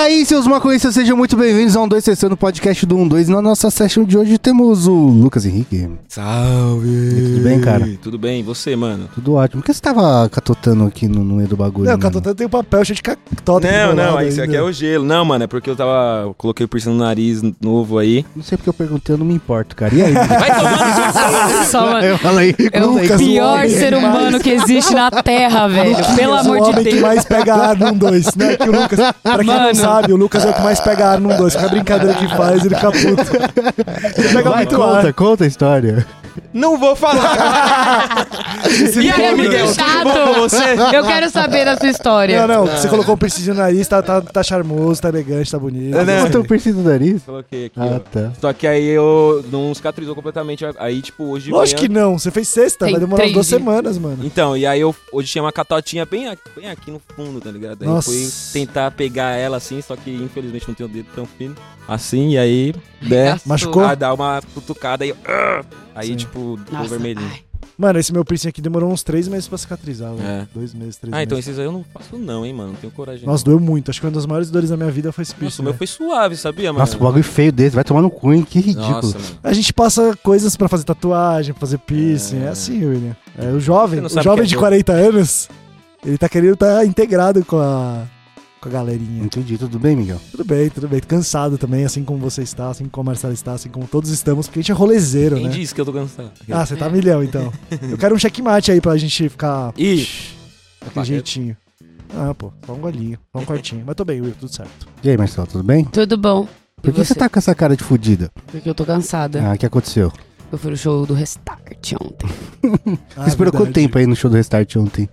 aí, seus maconhistas, sejam muito bem-vindos a um 2 Sessão no podcast do 12. E na nossa session de hoje temos o Lucas Henrique. Salve! Tudo bem, cara? Tudo bem, e você, mano? Tudo ótimo. Por que você tava catotando aqui no, no meio do bagulho? Não, mano? catotando tem um papel cheio de catota. Não, não, isso aqui é o gelo. Não, mano, é porque eu tava. eu coloquei o piercing no nariz novo aí. Não sei porque eu perguntei, eu não me importo, cara. E aí? Vai tomando Só, mano. eu falei. É o Lucas, o pior homem ser humano mais- que existe na Terra, velho. Pelo o amor de homem que Deus. mais pega ar num dois, né? Que o Lucas, pra quem não Mano. Sabe, o Lucas é o que mais pega ar num dois. Qualquer brincadeira que faz, ele fica puto. Ele pega Vai, muito conta, ar. conta a história. Não vou falar! E aí, Miguel? Com você? Eu quero saber da sua história. Não, não, você colocou o piercing no nariz, tá, tá, tá charmoso, tá elegante, tá bonito. Não, não. Conta o piercing do nariz? Coloquei aqui, Ah, ó. tá. Só que aí eu não cicatrizou completamente. Aí, tipo, hoje Lógico que manhã... não, você fez sexta, Tem vai demorar três duas semanas, mano. Então, e aí eu hoje tinha uma catotinha bem aqui, bem aqui no fundo, tá ligado? Aí eu Nossa. fui tentar pegar ela assim, só que infelizmente não tenho o dedo tão fino. Assim, e aí, né? Machucou? Ah, dá uma cutucada e ah! Aí, Sim. tipo, Nossa, vermelhinho. ai. Mano, esse meu piercing aqui demorou uns três meses pra cicatrizar, velho. É. Dois meses, três Ah, então meses. esses aí eu não faço não, hein, mano. Não tenho coragem. Nossa, doeu muito. Acho que uma das maiores dores da minha vida foi esse Nossa, piercing. o meu foi suave, sabia, mano? Nossa, um bagulho feio desse. Vai tomar no cu, hein? Que ridículo. Nossa, mano. A gente passa coisas pra fazer tatuagem, pra fazer piercing. É, É. assim, William. É, o jovem, não o jovem é de dor. 40 anos, ele tá querendo estar integrado com a, com a galerinha. Entendi, tudo bem, Miguel? Tudo bem, tudo bem. Cansado também, assim como você está, assim como o Marcelo está, assim como todos estamos, porque a gente é rolezeiro, Quem né? disse que eu tô cansado? Ah, você tá milhão, então. Eu quero um checkmate aí pra gente ficar Ih! daquele jeitinho. Ah, pô, só um golinho, só um quartinho. Mas tô bem, Will, tudo certo. E aí, Marcelo, tudo bem? Tudo bom. E Por que você tá com essa cara de fudida? Porque eu tô cansada. Ah, o que aconteceu? Eu fui no show do Restart ontem. Ah, Você esperou quanto verdade. tempo aí no show do Restart ontem?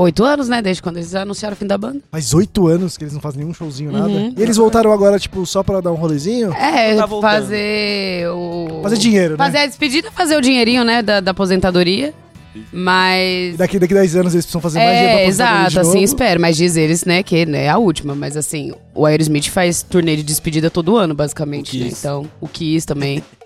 Oito anos, né? Desde quando eles anunciaram o fim da banda. Faz oito anos que eles não fazem nenhum showzinho, nada. Uhum. E eles voltaram agora, tipo, só pra dar um rolezinho? É, Tá fazer o... Fazer dinheiro, né? Fazer a despedida, fazer o dinheirinho, né? Da, da aposentadoria. E Mas... daqui, daqui 10 anos eles precisam fazer mais dinheiro pra É, exato, de assim, novo. espero. Mas diz eles, né, que né, é a última. Mas assim, o Aerosmith faz turnê de despedida todo ano, basicamente, O né? Então, o Kiss também.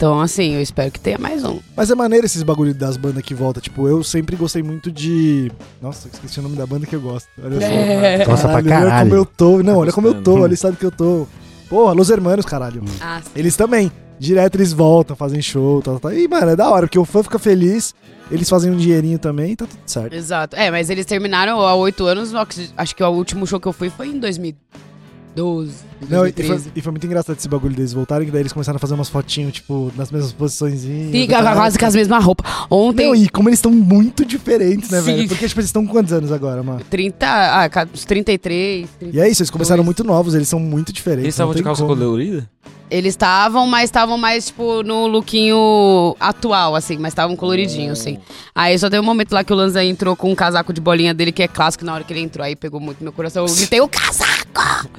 Então, assim, eu espero que tenha mais um. Mas é maneiro esses bagulho das bandas que volta. Tipo, eu sempre gostei muito de. Nossa, esqueci o nome da banda que eu gosto. Olha só. É. Nossa, pra Olha caralho. como eu tô. Não, olha como eu tô. Olha o estado que eu tô. Porra, Los Hermanos, caralho. Ah, Eles também. Direto eles voltam, fazem show, tal, tal. E, mano, é da hora, porque o fã fica feliz. Eles fazem um dinheirinho também, tá tudo certo. exato. É, mas eles terminaram há oito anos. Acho que o último show que eu fui foi em 2012, Não, e, 2013. foi, e foi muito engraçado esse bagulho deles voltarem, que daí eles começaram a fazer umas fotinhos, tipo, nas mesmas posições. Sim, quase com as mesmas roupas. Ontem, Não, e como eles estão muito diferentes, né, Sim. velho? Porque, tipo, eles estão com quantos anos agora, mano? 30, ah, uns 33. 30. E é isso, eles começaram muito novos, eles são muito diferentes. Eles estavam de calça como. colorida? Eles estavam, mas estavam mais, tipo, no lookinho atual, assim, mas estavam coloridinhos, assim. Aí só deu um momento lá que o Lanza entrou com um casaco de bolinha dele, que é clássico, na hora que ele entrou, aí pegou muito meu coração. Eu gritei, o casaco!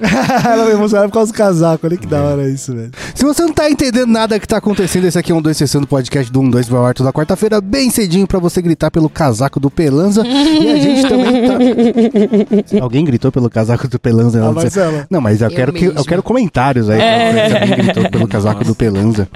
Ela me emocionava por causa do casaco, olha que da hora isso, velho. Se você não tá entendendo nada que tá acontecendo, esse aqui é um 2 sessão do podcast do 1 2 vai ao toda quarta-feira, bem cedinho pra você gritar pelo casaco do Pelanza. e a gente também tá. Alguém gritou pelo casaco do Pelanza? Não, Marcela. não mas eu, Eu quero que, eu quero comentários aí. É. Se alguém gritou pelo casaco do Pelanza.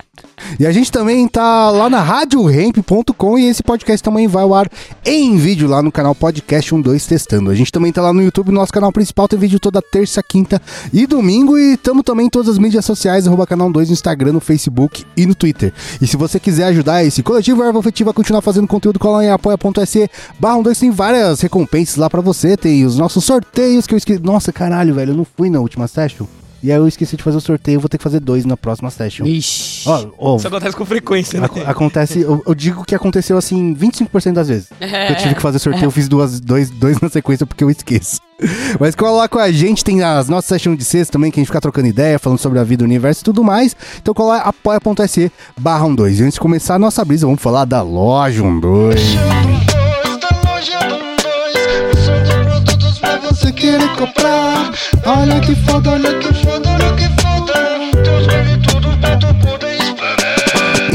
E a gente também tá lá na radioremp.com e esse podcast também vai ao ar em vídeo lá no canal Podcast 12 Testando. A gente também tá lá no YouTube, nosso canal principal tem vídeo toda terça, quinta e domingo e estamos também em todas as mídias sociais, arroba canal 2 no Instagram, no Facebook e no Twitter. E se você quiser ajudar esse coletivo Erva Afetiva a continuar fazendo conteúdo, cola em apoia.se barra 12 tem várias recompensas lá pra você, tem os nossos sorteios que eu esqueci. Nossa, caralho, velho, eu não fui na última session. E aí eu esqueci de fazer o sorteio, eu vou ter que fazer dois na próxima session. Ixi. Ó, ó, Isso acontece com frequência, né? Aco- acontece, eu, eu digo que aconteceu assim 25% das vezes. É. Eu tive que fazer sorteio, eu fiz duas, dois, dois na sequência porque eu esqueço. Mas cola lá com a gente, tem as nossas sessions de sexta também, que a gente fica trocando ideia, falando sobre a vida, o universo e tudo mais. Então cola lá, apoia.se barra 12. E antes de começar a nossa brisa, vamos falar da loja 12. Querer comprar, olha que foda, olha que foda, olha que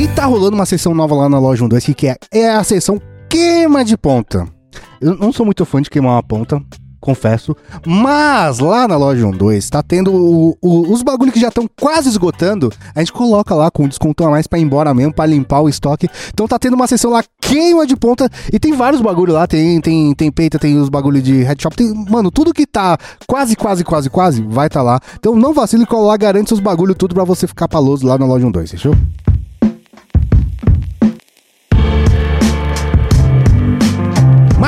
E tá rolando uma sessão nova lá na loja 12 que é, é a sessão queima de ponta. Eu não sou muito fã de queimar uma ponta, confesso. Mas lá na loja 12 tá tendo o- o- os bagulho que já estão quase esgotando. A gente coloca lá com um desconto a mais pra ir embora mesmo, pra limpar o estoque. Então tá tendo uma sessão lá queima de ponta e tem vários bagulho lá. Tem, tem, tem peita, tem os bagulho de headshop. Tem, mano, tudo que tá quase, quase, quase, quase vai tá lá. Então não vacile, cola lá, garante seus bagulho tudo pra você ficar paloso lá na loja 12, fechou?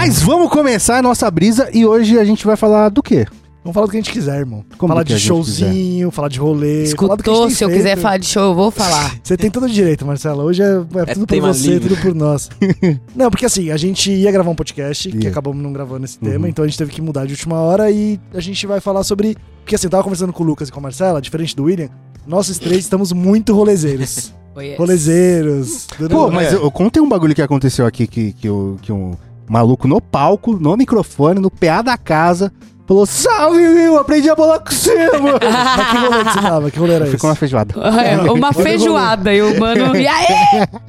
Mas vamos começar a nossa brisa e hoje a gente vai falar do quê? Vamos falar do que a gente quiser, irmão. Como falar que de showzinho, falar de rolê. falar do que a Escutou, se eu feito. quiser falar de show, eu vou falar. Você tem todo o direito, Marcelo. Hoje é, é tudo por você, livre. tudo por nós. não, porque assim, a gente ia gravar um podcast, que Ia. acabamos não gravando esse Uhum. tema, então a gente teve que mudar de última hora e a gente vai falar sobre. Porque assim, eu tava conversando com o Lucas e com a Marcela, diferente do William, nós os três estamos muito rolezeiros. Foi esse. rolezeiros. Pô, mas É. eu, eu contei um bagulho que aconteceu aqui que, que, o- que um maluco no palco, no microfone, no PA da casa, falou: Salve, Will, aprendi a bolar com você, mano. Mas que rolê que você tava? Que rolê era esse? Ficou uma feijoada. É, Uma o feijoada e o mano. E aí?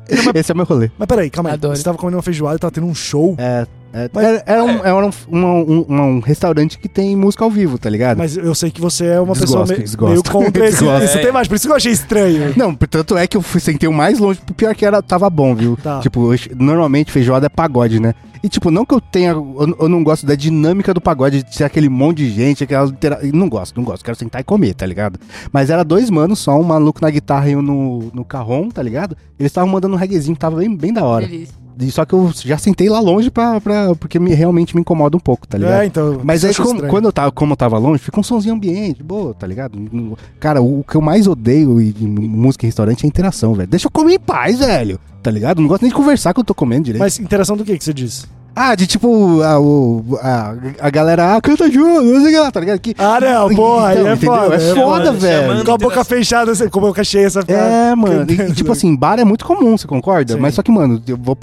Esse é meu rolê. Mas peraí, calma aí. Adoro. Você tava comendo uma feijoada e tava tendo um show. É, é, Mas- era, era um, era um, um, um- um restaurante que tem música ao vivo, tá ligado? Mas eu sei que você é uma Desgosto, pessoa me- desgosto. meio contra esse, Desgosto. esse tema, por isso que eu achei estranho. Não, tanto é que eu fui, sentei o mais longe, pior que era, tava bom, viu? Tá. Tipo, normalmente feijoada é pagode, né? E tipo, não que eu tenha, eu, eu não gosto da dinâmica do pagode, de ser aquele monte de gente, aquela. Não gosto, não gosto, quero sentar e comer, tá ligado? Mas era dois manos só, um maluco na guitarra e um no, no carrom, tá ligado? Eles estavam mandando um reguezinho que tava bem, bem da hora. Delícia. Só que eu já sentei lá longe pra, pra, porque me, realmente me incomoda um pouco, tá ligado? É, então. Mas aí, como- quando eu tava, como eu tava longe, fica um sonzinho ambiente, boa, tá ligado? Cara, o, o que eu mais odeio em em música e restaurante é a interação, velho. Deixa eu comer em paz, velho. Tá ligado? Não gosto nem de conversar que eu tô comendo direito. Mas interação do que que você disse? Ah, de tipo, a, o- a, a galera, ah, canta junto, não sei o que lá, tá ligado? Que, Ah, não, porra, aí Então, é entendeu? foda. É é foda, velho. Chamando Com a boca fechada, assim, com a boca cheia, essa É, mano. E, tipo assim, bar é muito comum, você concorda? Sim. Mas só que, mano, eu vou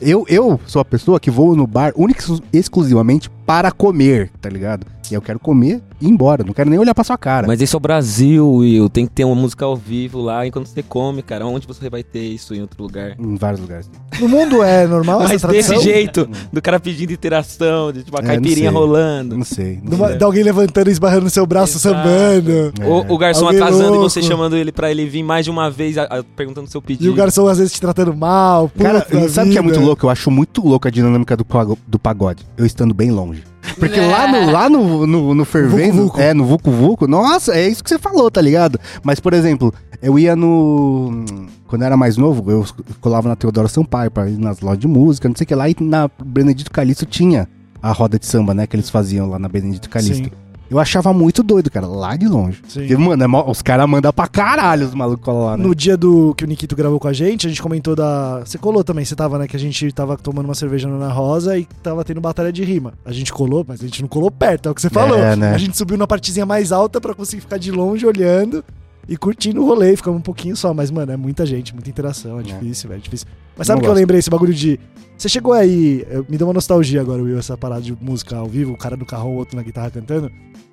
eu, eu sou a pessoa que vou no bar única exclusivamente para comer, tá ligado? E eu quero comer e ir embora. Não quero nem olhar pra sua cara. Mas esse é o Brasil, Will. Tem que ter uma música ao vivo lá enquanto você come, cara. Onde você vai ter isso em outro lugar? Em vários lugares. No mundo é normal Mas essa desse jeito, do cara pedindo interação, de tipo a É, não caipirinha sei. rolando. Não sei. Não De, uma- sei. de alguém levantando e esbarrando no seu braço, Exato. sambando. O, o garçom Alguém atrasando louco. e você chamando ele pra ele vir mais de uma vez, a- a- perguntando seu pedido. E o garçom às vezes te tratando mal. Cara, sabe o que é muito louco? Eu acho muito louco a dinâmica do, do pagode. Eu estando bem longe. Porque lá no, lá no, no, no fervendo, Vucu Vucu. é, no Vucu Vucu, nossa, é isso que você falou, tá ligado? Mas, por exemplo, eu ia no... Quando eu era mais novo, eu colava na Teodoro Sampaio pra ir nas lojas de música, não sei o que lá, e na Benedito Calixto tinha a roda de samba, né, que eles faziam lá na Benedito Calixto. Sim. Eu achava muito doido, cara, lá de longe. Sim. Porque, mano, é mó- os caras mandam pra caralho os malucos lá, né? No dia do que o Nikito gravou com a gente, a gente comentou da. Você colou também, você tava, né? Que a gente tava tomando uma cerveja na Ana Rosa e tava tendo batalha de rima. A gente colou, mas a gente não colou perto, é o que você falou. É, né? A gente subiu na partezinha mais alta pra conseguir ficar de longe olhando e curtindo o rolê. Ficamos um pouquinho só, mas, mano, é muita gente, muita interação, é difícil, velho, é difícil. Mas sabe o que eu gosto. lembrei? Esse bagulho de. Você chegou aí, eu- me deu uma nostalgia agora, Will, essa parada de música ao vivo, o cara do carro, o outro na guitarra cantando.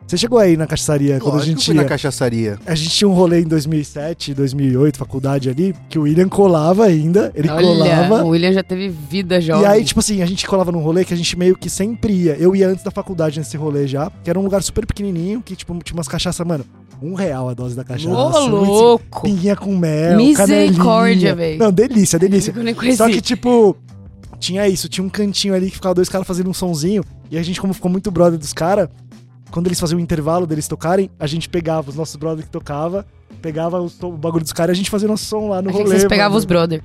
Você chegou aí na cachaçaria quando a Lógico que gente fui na ia. cachaçaria. A gente tinha um rolê em 2007, 2008, faculdade ali, que o William colava ainda, ele Olha, colava. o William já teve vida jovem. E aí, tipo assim, a gente colava num rolê que a gente meio que sempre ia. Eu ia antes da faculdade nesse rolê já, que era um lugar super pequenininho, que tipo, tinha umas cachaças, mano, um real a dose da cachaça. Ô, louco. Pinguinha com mel, Misericórdia, véi. Não, delícia, delícia. Eu nem conheci. Só que, tipo, tinha isso, tinha um cantinho ali que ficava dois caras fazendo um sonzinho, e a gente, como ficou muito brother dos caras, quando eles faziam o intervalo deles tocarem, a gente pegava os nossos brothers que tocava, pegava o, o bagulho dos caras e a gente fazia nosso som lá no Achei rolê. vocês pegavam os brother.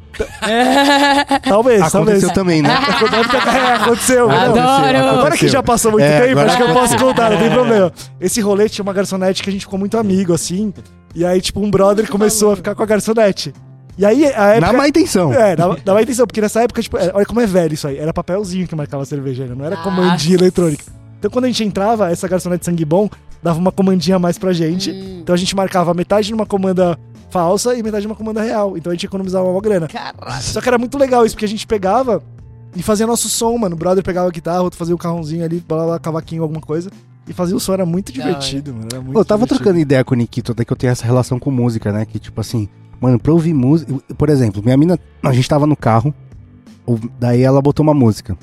Talvez, talvez. Aconteceu também, né? É, aconteceu. não. Adoro. Agora que já passou muito É, tempo, agora acho que eu posso aconteceu. contar, não tem problema. Esse rolê tinha uma garçonete que a gente ficou muito amigo, assim. E aí, tipo, um brother começou a ficar com a garçonete. E aí, a época... Na má intenção. É, dá, dá uma intenção, porque nessa época, tipo, é, olha como é velho isso aí. Era papelzinho que marcava a cerveja, né? não era comandinha eletrônica. Então quando a gente entrava, essa garçonete sangue bom dava uma comandinha a mais pra gente. Hum. Então a gente marcava metade numa comanda falsa e metade numa comanda real. Então a gente economizava uma grana. Caralho. Só que era muito legal isso, porque a gente pegava e fazia nosso som, mano. O brother pegava a guitarra, outro fazia o carrãozinho ali, blá, blá, cavaquinho, alguma coisa. E fazia o som, era muito divertido, mano. Era muito Pô, eu tava divertido. trocando ideia com o Nikito, até que eu tenho essa relação com música, né? Que tipo assim, mano, pra ouvir música. Por exemplo, minha mina, a gente tava no carro, daí ela botou uma música.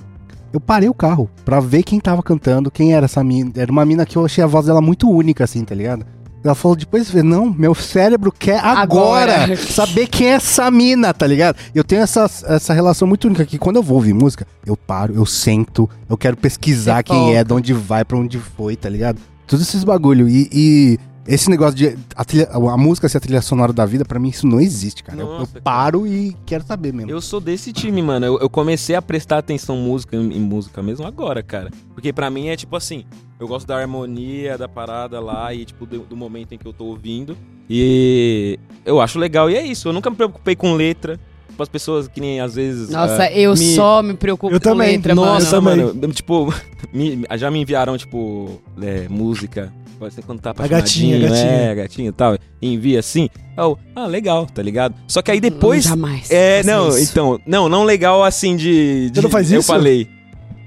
Eu parei o carro pra ver quem tava cantando, quem era essa mina. Era uma mina que eu achei a voz dela muito única, assim, tá ligado? Ela falou depois, não, meu cérebro quer agora, Agora. saber quem é essa mina, tá ligado? Eu tenho essa, essa relação muito única que quando eu vou ouvir música, eu paro, eu sento, eu quero pesquisar Você quem é, foca. de onde vai, pra onde foi, tá ligado? Todos esses bagulho. E, e esse negócio de a, trilha- a música ser a trilha sonora da vida, pra mim isso não existe, cara. Eu- eu, Nossa, cara. paro e quero saber mesmo. Eu sou desse time, mano. Eu, eu comecei a prestar atenção em música, em música mesmo agora, cara. Porque pra mim é tipo assim, eu gosto da harmonia da parada lá e tipo do, do momento em que eu tô ouvindo. E eu acho legal e é isso. Eu nunca me preocupei com letra. Tipo, as pessoas que nem às vezes. Nossa, ah, eu me- só me preocupo Eu com também. letra, Nossa, mano. mano. Tipo, me- já me enviaram, tipo, é, música. Pode ser quando tá A gatinha, apaixonadinho, gatinha. É, gatinha e tal. Envia assim. Eu, ah, legal, tá ligado? Só que aí depois. Jamais. É, não, isso. então, não, não legal assim de. de Você não faz Eu isso? falei.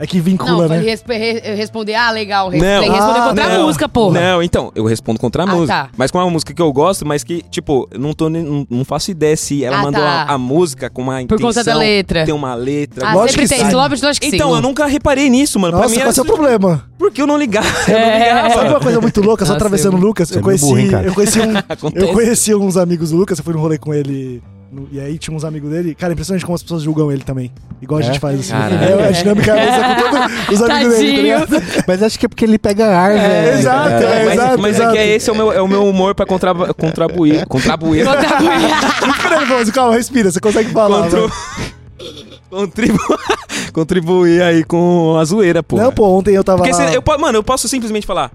É que Não, vincula, eu né? falei, respe- re- eu respondi, ah, legal. Re Não. tem que responder Ah, contra a não. música, porra. Não, então, eu respondo contra a Ah, música. tá. Mas com uma música que eu gosto, mas que, tipo, eu não, tô, nem- não, não faço ideia se ela Ah, mandou tá. a, a música com uma Por intenção. conta da letra. Tem uma letra. Ah, Lógico sempre que tem. sim. Lógico, lógico que sim. Então, eu nunca reparei nisso, mano. Nossa, pra mim qual é o seu problema? porque eu não ligava. Eu não É. ligava. Sabe uma coisa muito louca? Só Nossa, atravessando o Lucas, eu é conheci, burro, hein, eu conheci um, eu conheci uns amigos do Lucas, eu fui no rolê com ele. No- e aí tinha uns amigos dele. Cara, impressionante como as pessoas julgam ele também. Igual a É? gente faz assim. Caralho. É, a dinâmica é essa com todos os amigos dele, tá ligado? Mas acho que é porque ele pega ar, velho. exato, é, mas, exato, mas exato. é que esse é o meu, é o meu humor pra contra, contribuir. Contribuir. Fica nervoso, calma, respira, você consegue falar. Contro... Contribu... Contribuir aí com a zoeira, pô. Não, pô, ontem eu tava Porque lá... eu, mano, eu posso simplesmente falar.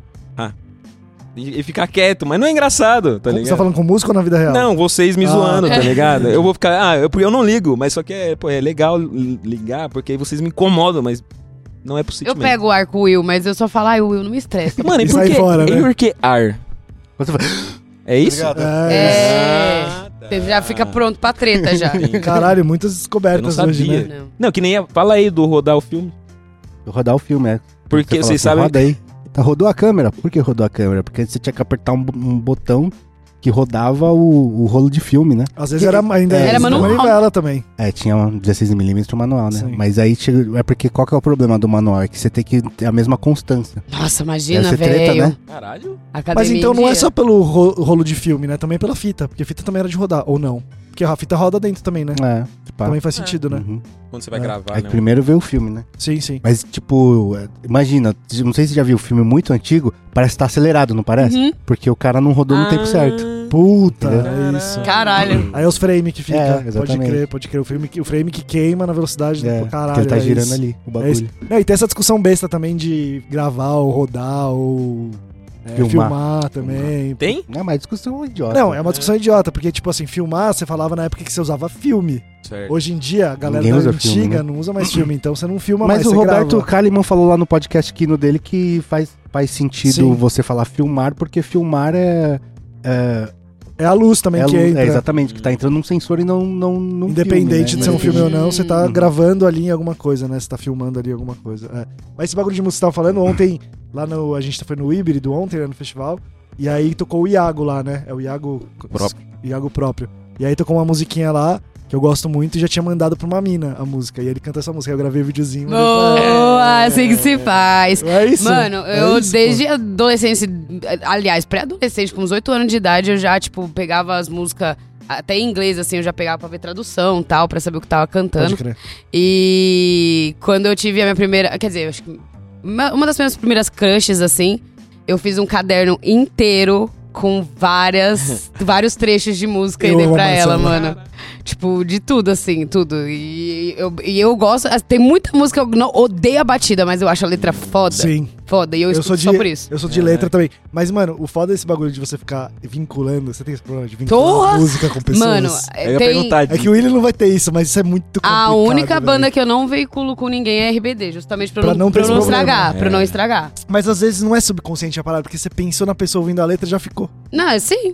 E, e ficar quieto, mas não é engraçado, tá Você ligado? tá falando com música ou na vida real? Não, vocês me Ah. zoando, tá ligado? Eu vou ficar. Ah, eu, porque eu não ligo, mas só que é, pô, é legal li- ligar, porque aí vocês me incomodam, mas não é Eu possível. pego o ar com o Will, mas eu só falo, ai, Will, não me estressa. Mano, e E por sai que, fora, e né? por que ar? Você É isso? É, É. Ah, tá. Você já fica pronto pra treta já. Caralho, muitas Eu não descobertas hoje, sabia. né? Não. Não, que nem. a- Fala aí do rodar o filme. rodar o filme, é. Porque Você vocês assim, sabem. Roda aí. Tá, rodou a câmera. Por que rodou a câmera? Porque você tinha que apertar um, um botão que rodava o, o rolo de filme, né? Às vezes era ainda Era era manual. manivela também. É, tinha um 16mm manual, né? Sim. Mas aí é porque qual que é o problema do manual? É que você tem que ter a mesma constância. Nossa, imagina, treta, velho. né? Caralho. Academia Mas então não é só pelo ro- rolo de filme, né? Também pela fita. Porque a fita também era de rodar, ou não? Porque a fita roda dentro também, né? É, tipo, Também faz sentido, né? uhum. Quando você vai É. gravar, Aí né? primeiro vê o filme, né? Sim, sim. Mas, tipo, é, imagina, não sei se você já viu o filme muito antigo, parece que tá acelerado, não parece? Uhum. Porque o cara não rodou no tempo Ah, certo. Puta, é isso. Caralho. Aí é os frames que fica. É, pode crer, pode crer. O, filme que, o frame que queima na velocidade É, do porque caralho. ele tá é girando isso. ali, o É bagulho. Não, e tem essa discussão besta também de gravar ou rodar ou é, Filmar. filmar. também. Tem? Não, mas discussão idiota. Não, é uma discussão idiota, porque, tipo assim, filmar, você falava na época que você usava filme. Certo. Hoje em dia, a galera Ninguém da usa filme, antiga né? não usa mais filme, então você não filma Mas mais, o você Roberto grava. Kalimann falou lá no podcast Kino dele que faz, faz sentido Sim. você falar filmar, porque filmar é. É, É a luz também é que lu- é entra. exatamente, que tá entrando num sensor e não. não num Independente filme, de ser um né? filme ou não, você tá Uhum. gravando ali em alguma coisa, né? Você tá filmando ali alguma coisa. é. Mas esse bagulho de música que você tava falando, ontem, lá no. A gente foi no híbrido ontem, né, no festival. E aí tocou o Iago lá, né? É o Iago. Próprio. Iago próprio. E aí tocou uma musiquinha lá, que eu gosto muito, e já tinha mandado pra uma mina a música. E ele canta essa música. Eu gravei o videozinho. Boa, assim que se faz. É isso. Mano, é eu isso, desde adolescência, aliás, pré-adolescente, com uns 8 anos de idade, eu já, tipo, pegava as músicas, até em inglês, assim, eu já pegava pra ver tradução e tal, pra saber o que tava cantando. E quando eu tive a minha primeira. Quer dizer, acho que. Uma uma das minhas primeiras crushes, assim, eu fiz um caderno inteiro com várias, vários trechos de música e Eu dei amo pra ela, mano. Tipo, de tudo, assim, tudo. E eu, e eu gosto. Tem muita música, eu não odeio a batida, mas eu acho a letra foda. Sim. Foda. E eu, Eu sou de- só por isso. Eu sou de letra também. Mas, mano, o foda desse bagulho de você ficar vinculando. Você tem esse problema de vincular música com pessoas? Mano, Eu ia tem. perguntar. É que o William não vai ter isso, mas isso é muito complicado. A única banda que eu não veiculo com ninguém é RBD, justamente pra, Pra não, não pra esse não estragar. Pra É. não estragar. Mas às vezes não é subconsciente a parada, porque você pensou na pessoa ouvindo a letra e já ficou. Não, sim.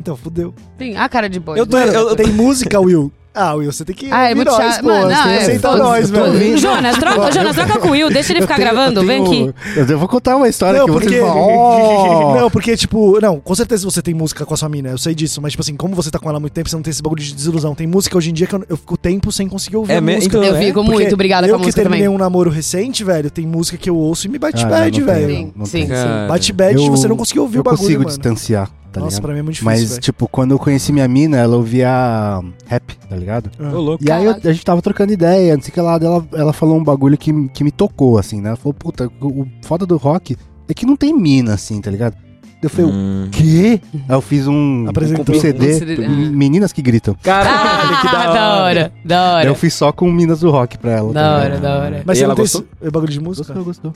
Então, fudeu. Sim. A cara de bode. Eu tô- Mano, eu- tem música, Will, Ah, Will, você tem que Ah, é muito chato. Mano, Você não, é, aceitar nós, eu velho. Jonas, troca, Jonas, troca com o Will, deixa ele Eu ficar tenho- gravando, eu vem tenho- aqui. Eu vou contar uma história Não, que porque... vocês falam. Não, porque, tipo... Não, com certeza você tem música com a sua mina, eu sei disso. Mas, tipo assim, como você tá com ela há muito tempo, você não tem esse bagulho de desilusão. Tem música hoje em dia que eu, eu fico tempo sem conseguir ouvir É música. então, Eu é? fico Porque muito obrigada eu com a música que terminei também. um namoro recente, velho, tem música que eu ouço e me bate Ah, bad, não, não tem, velho. Sim, não sim, tem. sim. Cara, Bate bad Eu- você não conseguiu ouvir eu o bagulho, consigo mano. distanciar, tá Nossa, ligado? pra mim é muito difícil, Mas, velho. tipo, quando eu conheci minha mina, ela ouvia rap, tá ligado? Ô, louco. E aí eu- a gente tava trocando ideia, não sei o que lá, ela, ela falou um bagulho que, que me tocou, assim, né? Ela falou, puta, o, o foda do rock é que não tem mina, assim, tá ligado? Eu falei, o Hum. quê? Aí eu fiz um, um CD, Um CD, ah. Meninas que gritam. Caralho, que da hora. Ah, da hora, da hora. eu fiz só com Minas do Rock pra ela. Da tá hora, da hora. Mas E você ela não tem gostou? esse bagulho de música? Gostou, gostou.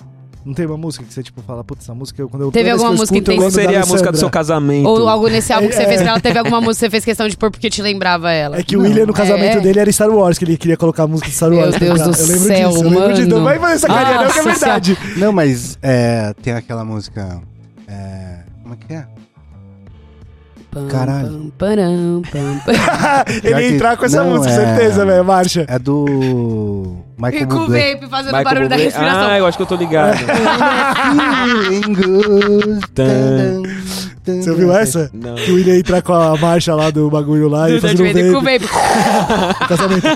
Não tem uma música que você, tipo, fala, putz, essa música, eu- quando eu Teve alguma que eu música que escuto, eu tem- seria a música do seu casamento? Ou algo nesse álbum que você É. fez pra ela, teve alguma música que você fez questão de pôr porque te lembrava ela. É que o William, no casamento É. dele, era Star Wars, que ele queria colocar a música de Star Meu Wars. tá Deus do eu lembro céu, disso, eu lembro disso. Não mano. vai fazer essa carinha, não, que é verdade. Não, mas é, tem aquela música. É, como é que é? Pam, Caralho. pam, param, pam, pam. ele ia entrar com essa não, música, é- certeza, velho, marcha. É do. Michael E com o Bublé. vape fazendo Michael barulho da Bublé. respiração. Ah, eu acho que eu tô ligado. Você ouviu essa? Não. Que o William ia entrar com a marcha lá do bagulho lá e Do fazer Darth um com vape casamento.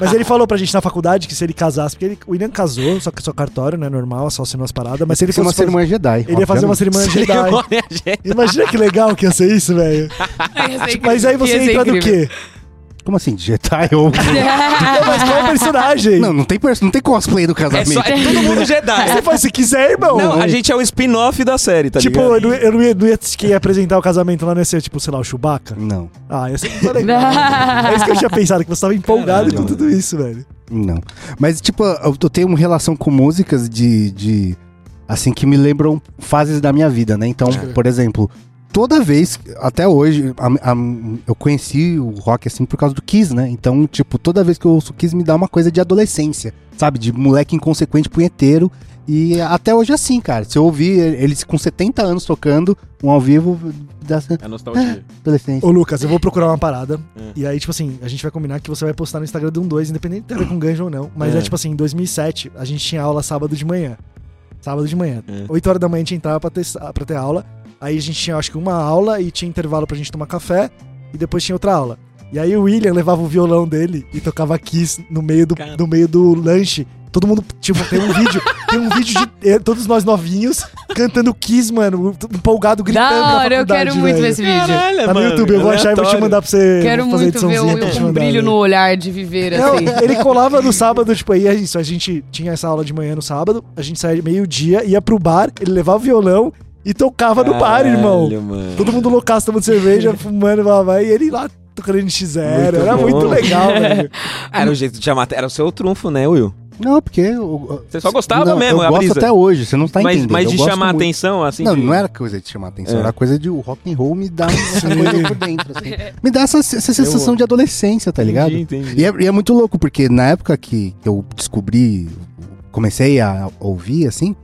Mas ele falou pra gente na faculdade que se ele casasse, porque ele, o William casou, só que só cartório, né, normal, só assinou as paradas, mas se ele uma fosse... fazer- cerimônia Jedi. Ele ia fazer uma cerimônia Jedi. Imagina que legal que ia ser isso, velho. Mas aí você entra do quê? Como assim? Jedi ou. Mas qual personagem? não, não tem, pers- não tem cosplay do É, casamento. só, é todo mundo Jedi. Você faz se quiser, irmão. Não, a gente é o spin-off da série, tá tipo, ligado? eu não, ia- eu não ia, não ia que ia apresentar o casamento lá, não ia ser, tipo, sei lá, o Chewbacca. Não, Ah, ia ser muito legal. é isso que eu tinha pensado, que você tava empolgado Caralho, com tudo isso, velho. não. Mas, tipo, eu eu tenho uma relação com músicas de. de assim, que me lembram fases da minha vida, né? Então, por exemplo. Toda vez, até hoje, a- a- eu conheci o rock assim por causa do Kiss, né? Então, tipo, toda vez que eu ouço Kiss me dá uma coisa de adolescência, sabe? De moleque inconsequente punheteiro. E até hoje é assim, cara. Se eu ouvir eles com 70 anos tocando, um ao vivo, dá essa É nostalgia. adolescência. Ô, Lucas, eu vou procurar uma parada. É. E aí, tipo assim, a gente vai combinar que você vai postar no Instagram do 12, independente de ter ver com Ganja ou não. Mas é. É. tipo assim, em 2007, a gente tinha aula sábado de manhã. Sábado de manhã. É. 8 horas da manhã a gente entrava pra ter, pra ter aula. Aí a gente tinha, acho que uma aula e tinha intervalo pra gente tomar café. E depois tinha outra aula. E aí o William levava o violão dele e tocava Kiss no meio do, Cara. no meio do lanche. Todo mundo, tipo, tem um vídeo, tem um vídeo de eh, todos nós novinhos cantando Kiss, mano, empolgado, gritando. Da hora, eu quero muito velho. ver esse vídeo. Caralho, Tá no mano, YouTube, eu vou achar e vou te mandar pra você Quero fazer muito ver o um brilho velho. no olhar de viver, Não, assim. ele colava no sábado, tipo, aí é isso. A gente tinha essa aula de manhã no sábado, a gente saía meio-dia, ia pro bar, ele levava o violão e tocava no bar, irmão. Caralho, mano. Todo mundo loucaço tomando cerveja, fumando, blá, blá, e ele lá tocando NX0. Muito Era bom. muito legal, velho. Era o jeito de chamar. Era o seu trunfo, né, Will? Não, porque. eu- Você só gostava não, mesmo, Eu a gosto brisa. até hoje, você não tá mas, entendendo. mas eu de gosto chamar muito. atenção, assim. Não, de- não era coisa de chamar atenção, É. era coisa de o rock and roll me dar essa coisa por dentro, assim. Me dá essa, essa sensação Eu- de adolescência, tá ligado? Entendi, entendi. E é, e é muito louco, porque na época que eu descobri, comecei a ouvir, assim,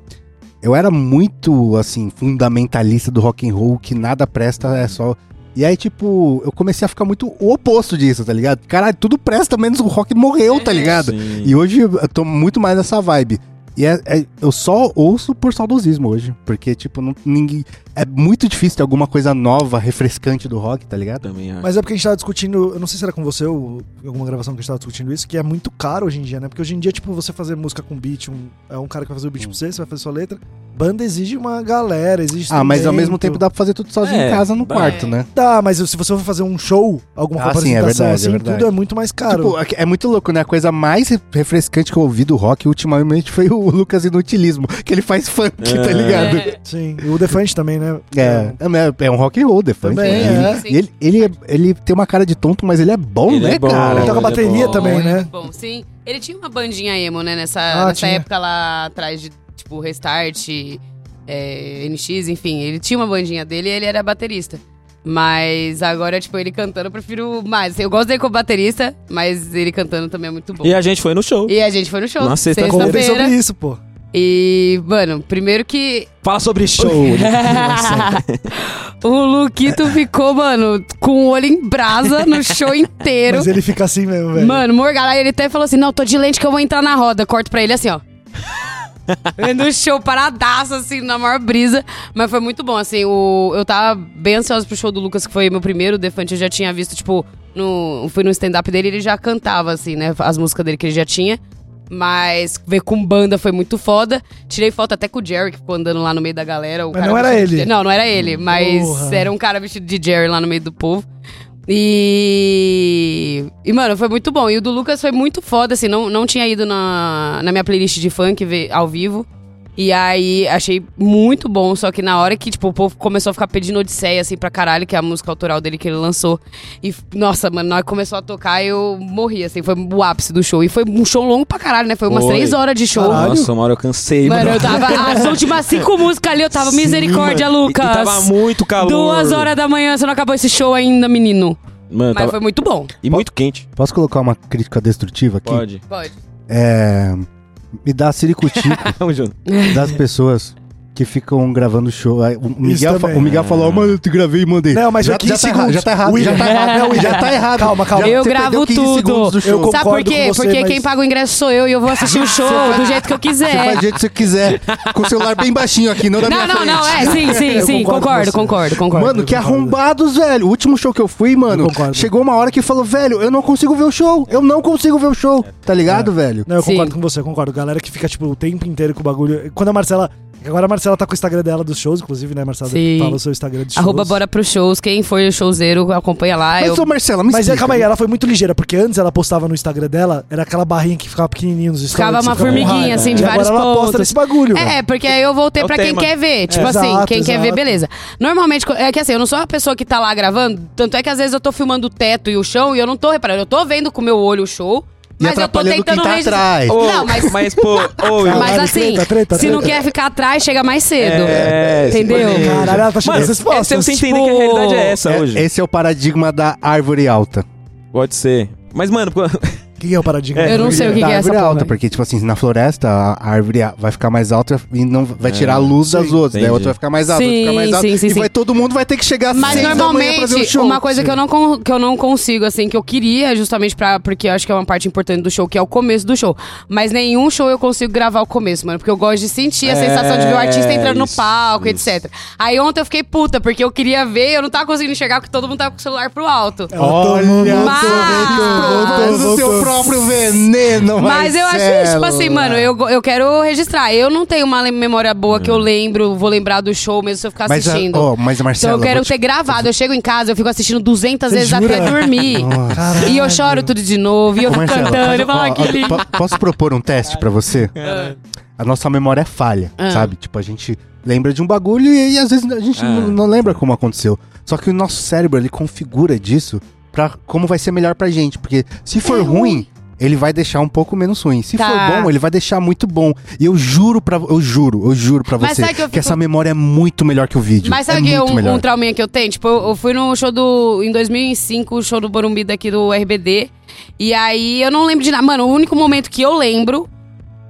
eu era muito, assim, fundamentalista do rock and roll, que nada presta, é só... E aí, tipo, eu comecei a ficar muito o oposto disso, tá ligado? Caralho, tudo presta, menos o rock morreu, tá ligado? Sim. E hoje eu tô muito mais nessa vibe. E é, é- eu só ouço por saudosismo hoje. Porque, tipo, não, ninguém. É muito difícil ter alguma coisa nova, refrescante do rock, tá ligado? Também acho. Mas é porque a gente tava discutindo, eu não sei se era com você ou em alguma gravação que a gente tava discutindo isso, que é muito caro hoje em dia, né? Porque hoje em dia, tipo, você fazer música com beat, um, é um cara que vai fazer o beat pra você, você vai fazer sua letra. Banda exige uma galera, exige Ah, mas ao mesmo tempo dá pra fazer tudo sozinho É, em casa no quarto, né? Dá, mas se você for fazer um show, alguma Ah, sim, é apresentação verdade, é assim, verdade. tudo é muito mais caro. Tipo, é muito louco, né? A coisa mais refrescante que eu ouvi do rock ultimamente foi o Lucas Inutilismo, que ele faz funk, É. tá ligado? É. Sim, e o Defante também, né? É, é, é um rock and roll, The Funk. Também, né? é. E ele, ele, ele tem uma cara de tonto, mas ele é bom, Ele né, é bom. cara? Ele toca Ele é bateria bom. também, Bom, né? Bom, sim. Ele tinha uma bandinha emo, né? Nessa, Ah, nessa tinha. época lá atrás de, tipo, Restart, é, NX, enfim. Ele tinha uma bandinha dele e ele era baterista. Mas agora, tipo, ele cantando, eu prefiro mais. Eu gosto dele como baterista, mas ele cantando também é muito bom. E a gente foi no show. E a gente foi no show. Na sexta- Contem sobre Sexta-feira. isso, pô. E, mano, primeiro que Fala sobre show. o Luquito ficou, mano, com o olho em brasa no show inteiro. Mas ele fica assim mesmo, velho. Mano, Morgana, ele até falou assim: não, tô de lente que eu vou entrar na roda. Corto pra ele assim, ó. Vendo o show paradaço, assim, na maior brisa. Mas foi muito bom, assim. O, eu tava bem ansiosa pro show do Lucas, que foi meu primeiro. O Defante eu já tinha visto, tipo, no, fui no stand-up dele ele já cantava, assim, né? As músicas dele que ele já tinha. Mas ver com banda foi muito foda. Tirei foto até com o Jerry, que ficou andando lá no meio da galera. O Mas cara não era vestido de- ele. Não, não era ele. Mas Porra. era um cara vestido de Jerry lá no meio do povo. E. E, mano, foi muito bom. E o do Lucas foi muito foda, assim. Não, não tinha ido na, na minha playlist de funk ver, ao vivo. E aí, achei muito bom. Só que na hora que, tipo, o povo começou a ficar pedindo Odisseia, assim, pra caralho, que é a música autoral dele que ele lançou. E, nossa, mano, na hora que começou a tocar, eu morri, assim. Foi o ápice do show. E foi um show longo pra caralho, né? Foi umas Foi. três horas de show. Caralho. Nossa, uma hora eu cansei, Mano, mano. eu tava. As últimas cinco músicas ali, eu tava. Sim, Misericórdia, mano. E- Lucas. E tava muito calor. Duas horas da manhã, você não acabou esse show ainda, menino. Mano, Mas tava... foi muito bom. E muito quente. Posso colocar uma crítica destrutiva aqui? Pode. Pode. É. Me dá junto. das pessoas que ficam gravando show. O Miguel, fa- o Miguel falou, mano, eu te gravei e mandei. Não, mas já, foi 15 já, tá já tá errado, William. já tá errado. Não, William. já tá errado. Calma, calma. Eu você gravo perdeu 15 tudo. Eu Sabe por quê? com você, Porque mas- quem paga o ingresso sou eu e eu vou assistir o show do jeito que eu Você faz quiser. do jeito que você quiser. Com o celular bem baixinho aqui, não na Não, minha não, frente. não, é, sim, sim, Eu sim, concordo concordo, concordo, concordo. Mano, que arrombados, velho. O último show que eu fui, mano, Eu concordo. chegou uma hora que falou, velho, eu não consigo ver o show. Eu não consigo ver o show. Tá ligado, velho? Não, eu concordo com você, eu concordo. Galera que fica, tipo, o tempo inteiro com o bagulho. Quando a Marcela. Agora a Marcela tá com o Instagram dela dos shows, inclusive, né, Marcela? Sim. Fala o seu Instagram de shows. Arroba bora pros shows. Quem foi o showzeiro, acompanha lá. Mas, eu... ô Marcela, me Mas é, explica. calma aí, ela foi muito ligeira, porque antes ela postava no Instagram dela, era aquela barrinha que ficava pequenininha nos stories. Ficava uma formiguinha, assim, de E vários agora ela posta pontos. nesse bagulho. É, porque aí eu voltei É pra quem tema. quer ver. Tipo É, assim, exato, quem quer ver, exato. beleza. Normalmente, é que assim, eu não sou a pessoa que tá lá gravando, tanto é que às vezes eu tô filmando o teto e o chão e eu não tô reparando. Eu tô vendo com o meu olho o show, E mas eu tô atrapalhando quem tentando tá atrás. Ô, Não, mas- Mas, pô, Caralho, Mas assim, treta, treta, se não treta. quer ficar atrás, chega mais cedo. É, entendeu? se planeja. Caralho, ela tá chegando essas respostas. é, você entender tipo, que a realidade é essa É, hoje. esse é o paradigma da árvore alta. Pode ser. Mas, mano, que é o paradigma? Eu não sei o que, que é essa árvore porra. alta, porque, tipo assim, na floresta a árvore vai ficar mais alta e não vai tirar a luz sim, das outras. Daí a entendi. outra vai ficar mais alta, vai Sim, ficar mais alta. sim, sim, e sim. vai todo mundo vai ter que chegar Mas normalmente, show. uma coisa que eu, não con- que eu não consigo, assim, que eu queria, justamente pra. Porque eu acho que é uma parte importante do show, que é o começo do show. Mas nenhum show eu consigo gravar o começo, mano. Porque eu gosto de sentir a É, sensação de ver o artista entrando no isso, palco, isso. etc. Aí ontem eu fiquei puta, porque eu queria ver eu não tava conseguindo enxergar porque todo mundo tava com o celular pro alto. Olha Mas- voltou, Mas voltou, o seu voltou. Próprio veneno, Mas eu acho que, tipo assim, mano, eu, eu quero registrar. Eu não tenho uma memória boa que eu lembro, vou lembrar do show mesmo se eu ficar Mas, a- assistindo. ó, mas Então Marcela, eu quero vou te- ter gravado. Eu chego em casa, eu fico assistindo 200 Você vezes jura? até dormir. Nossa. E eu choro tudo de novo, e eu Ô, fico Marcela, cantando, eu falo ó, ó, aquele. po- Posso propor um teste pra você? A nossa memória é falha, Ah. sabe? Tipo, a gente lembra de um bagulho e, e às vezes a gente Ah. não, não lembra como aconteceu. Só que o nosso cérebro, ele configura disso pra como vai ser melhor pra gente. Porque se for É ruim, ele vai deixar um pouco menos ruim. Se Tá. for bom, ele vai deixar muito bom. E eu juro pra eu juro, eu juro pra Mas você que fico- essa memória é muito melhor que o vídeo. Mas sabe é que muito um, melhor. um trauminha que eu tenho? Tipo, eu, eu fui no show do. Em 2005, o show do Borumbi daqui do RBD. E aí eu não lembro de nada. Mano, o único momento que eu lembro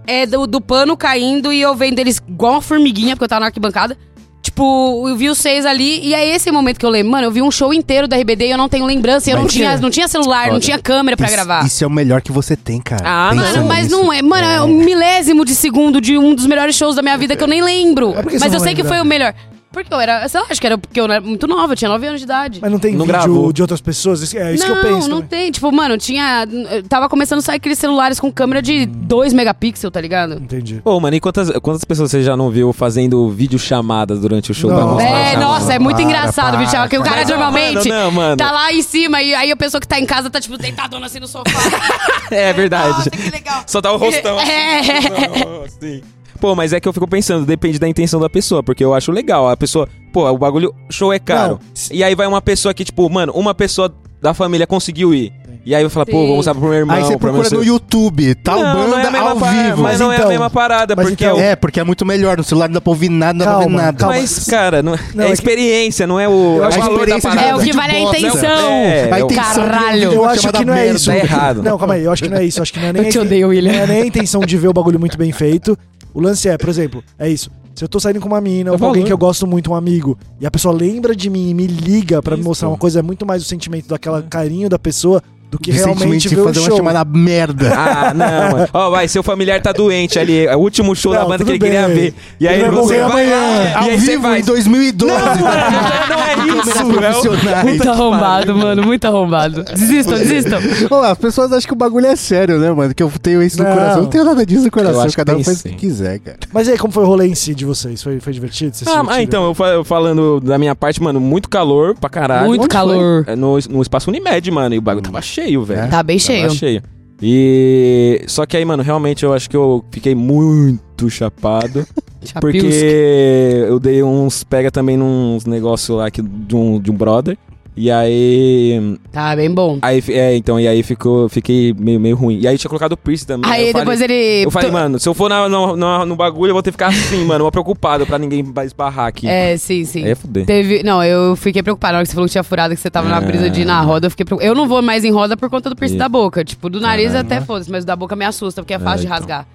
é do, do pano caindo e eu vendo eles igual uma formiguinha, porque eu tava na arquibancada. Tipo, eu vi os seis ali, e é esse momento que eu lembro. Mano, eu vi um show inteiro da RBD e eu não tenho lembrança. e Eu não tinha, não tinha celular, não Foda. tinha câmera pra isso, gravar. Isso é o melhor que você tem, cara. Ah, Pensa Mano, mas nisso. não é. Mano, é. um milésimo de segundo de um dos melhores shows da minha vida que eu nem lembro. É mas não eu sei que foi o melhor. Porque eu era. Sei lá, acho que era porque eu era muito nova, eu tinha 9 anos de idade. Mas não tem Não vídeo gravou. de outras pessoas? É isso não, que eu penso. não também. tem. Tipo, mano, tinha. Tava começando a sair aqueles celulares com câmera de 2 megapixels, tá ligado? Entendi. Pô, mano, e quantas, quantas pessoas você já não viu fazendo videochamadas durante o show Não. pra mostrar É, chamada? nossa, é muito Para, engraçado, para, bicho. Que o cara Mas, normalmente mano, não, mano. tá lá em cima e aí a pessoa que tá em casa tá, tipo, deitadona assim no sofá. É verdade. Nossa, que legal. Só tá o rostão. assim. É. Sim. Pô, mas é que eu fico pensando, depende da intenção da pessoa, porque eu acho legal. A pessoa, pô, o bagulho, show é caro. Não. E aí vai uma pessoa que, tipo, mano, uma pessoa da família conseguiu ir. E aí vai falar, pô, vou mostrar pro meu irmão. Aí você procura meu no YouTube, tal não, banda não é a mesma ao pa- vivo. Mas, Mas não é então- a mesma parada, mas porque então- é o. É, porque é muito melhor. No celular não dá pra ouvir nada, não dá pra Calma, ver nada. calma. Mas, cara, não, Não, é é que- experiência, não é o, Eu é acho que a valor da experiência parada. É, o que vale a intenção. É, a eu- intenção Caralho. Eu acho que não é isso. Tá errado. Não, calma aí. Eu acho que não é isso. Eu acho que não é nem, Eu te odeio, William. não é nem a intenção de ver o bagulho muito bem feito. O lance é, por exemplo, é isso. Se eu tô saindo com uma mina ou É com alguém que eu gosto muito, um amigo, e a pessoa lembra de mim e me liga pra me mostrar uma coisa, é muito mais o sentimento daquela carinho da pessoa do que realmente de ver o fazer uma show. chamada merda. Ah, não, mano. Ó, vai, seu familiar tá doente ali. É o último show da Não, banda que ele queria bem. ver. E aí Ele vai você vai amanhã. Ao e aí você vivo vai. em 2012. Não, mano, não é isso. É o... profissionais. Muito arrombado, mano. Muito arrombado. Desistam, desistam. Ô, as pessoas acham que o bagulho é sério, né, mano? Que eu tenho isso no Não. coração. Eu não tenho nada disso no coração. acho que Cada um faz o que quiser, cara. Mas e aí, como foi o rolê em si de vocês? Foi, foi divertido? Vocês Ah, ah, então, eu fa- eu falando da minha parte, mano, muito calor pra caralho. Muito Onde calor. É no, no espaço Unimed, mano. E o bagulho tava cheio, velho. É? Tá bem cheio. Tava cheio. E. Só que aí, mano, realmente eu acho que eu fiquei muito chapado. Porque eu dei uns. Pega também nos negócios lá que, de, um, de um brother. E aí. Tá bem bom. Aí, é, então, e aí ficou, fiquei meio, meio ruim. E aí tinha colocado o Pierce também. Aí eu depois falei, ele. Eu falei, to- mano, se eu for na, no, no, no bagulho, eu vou ter que ficar assim, mano, eu preocupado pra ninguém esbarrar aqui. É, sim, sim. Aí é fuder. Teve. Não, eu fiquei preocupada na hora que você falou que tinha furado, que você tava na É. brisa de ir na roda. Eu fiquei preocupada. Eu não vou mais em roda por conta do piercing Isso. da boca. Tipo, do nariz Caralho. até foda-se, mas o da boca me assusta, porque é fácil de então. rasgar.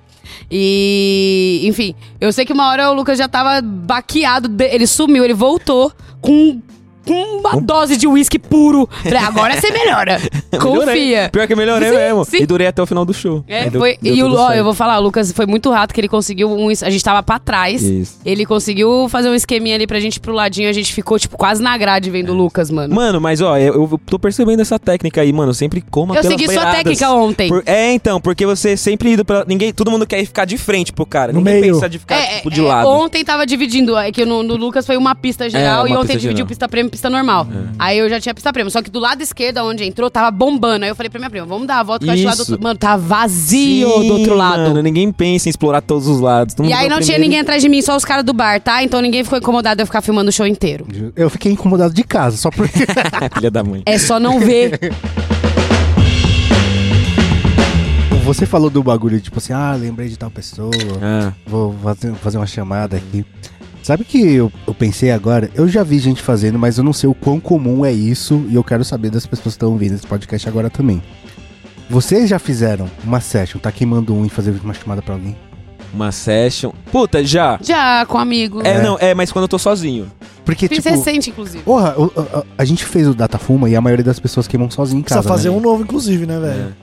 E. Enfim, eu sei que uma hora o Lucas já tava baqueado. Ele sumiu, ele voltou com. Com uma dose de uísque puro. Falei, agora você melhora. Melhorei. Confia. Pior que eu melhorei Sim, mesmo. sim. E durei até o final do show. É, deu- foi, deu e o, ó, eu vou falar, o Lucas foi muito rato que ele conseguiu um. A gente tava pra trás. Isso. Ele conseguiu fazer um esqueminha ali pra gente ir pro ladinho. A gente ficou, tipo, quase na grade vendo o Lucas, mano. Mano, mas ó, eu, eu tô percebendo essa técnica aí, mano. Eu sempre coma eu pelas segui sua beiradas. técnica ontem. Por- é, então, porque você sempre indo pra. Ninguém, todo mundo quer ficar de frente pro cara. No ninguém meio. pensa de ficar, É, tipo, é, de é, lado. Ontem tava dividindo, é que no, no Lucas foi uma pista geral É, e ontem dividiu geral. pista prêmio pista normal. Aí eu já tinha pista prêmio. Só que do lado esquerdo, onde entrou, tava bombando. Aí eu falei pra minha prima, vamos dar a volta que eu acho lá do outro. Mano, tá vazio Sim, do outro lado. Mano, ninguém pensa em explorar todos os lados. Todo E aí não tinha ninguém atrás de mim, só os caras do bar, tá? Então ninguém ficou incomodado de eu ficar filmando o show inteiro. Eu fiquei incomodado de casa, só porque. Filha da mãe. É só não ver. Você falou do bagulho, tipo assim, ah, lembrei de tal pessoa, Ah, vou fazer, fazer uma chamada aqui. Sabe que eu, eu pensei agora? Eu já vi gente fazendo, mas eu não sei o quão comum é isso e eu quero saber das pessoas que estão ouvindo esse podcast agora também. Vocês já fizeram uma session, tá queimando um e fazer uma chamada pra alguém? uma session. Puta, já. Já, com amigo. É, É. não, é, mas quando eu tô sozinho. Porque, Fiz tipo, recente, inclusive. porra, a, a- a gente fez o Datafuma e a maioria das pessoas queimam sozinho em casa. Precisa fazer né? um novo, inclusive, né, velho?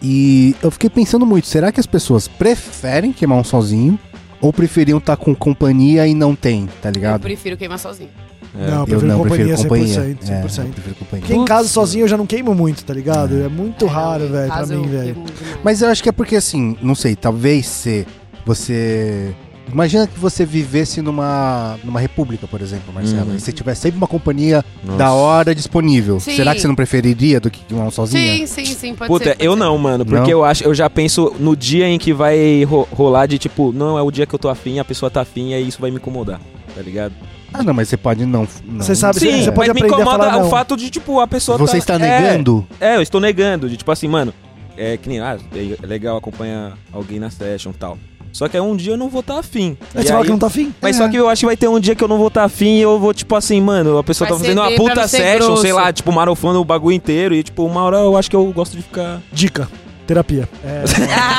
E eu fiquei pensando muito, será que as pessoas preferem queimar um sozinho ou preferiam estar com companhia e não tem, tá Eu ligado? prefiro queimar sozinho. É. Não, Eu prefiro não, companhia, prefiro companhia. 100%. 100%. É, eu prefiro companhia. Porque em casa sozinho eu já não queimo muito, tá ligado? É muito É, raro, velho, pra mim, eu velho. Mas eu acho que é porque assim, não sei, talvez se você. Imagina que você vivesse numa, numa república, por exemplo, Marcelo, Uhum. e você tivesse sempre uma companhia Nossa. da hora disponível. Sim. Será que você não preferiria do que um sozinho? Sim, sim, sim, pode Puta, ser. pode eu ser. não, mano, porque Não? eu acho, eu já penso no dia em que vai ro- rolar de tipo, não é o dia que eu tô afim, a pessoa tá afim, e isso vai me incomodar, tá ligado? Ah, não, mas você pode não. não Você sabe, Sim, você pode mas me aprender a incomoda falar o não. fato de, tipo, a pessoa Você tá- está é, negando? É, eu estou negando, de tipo assim, mano, é que nem, ah, é legal acompanhar alguém na session e tal. Só que aí um dia eu não vou estar afim. Aí E você fala aí- que não tá afim? Mas É. só que eu acho que vai ter um dia que eu não vou estar afim e eu vou, tipo assim, mano, a pessoa Vai tá fazendo uma puta session, sei grosso. lá, tipo, marofando o bagulho inteiro. E, tipo, uma hora eu acho que eu gosto de ficar. Dica. Terapia. É,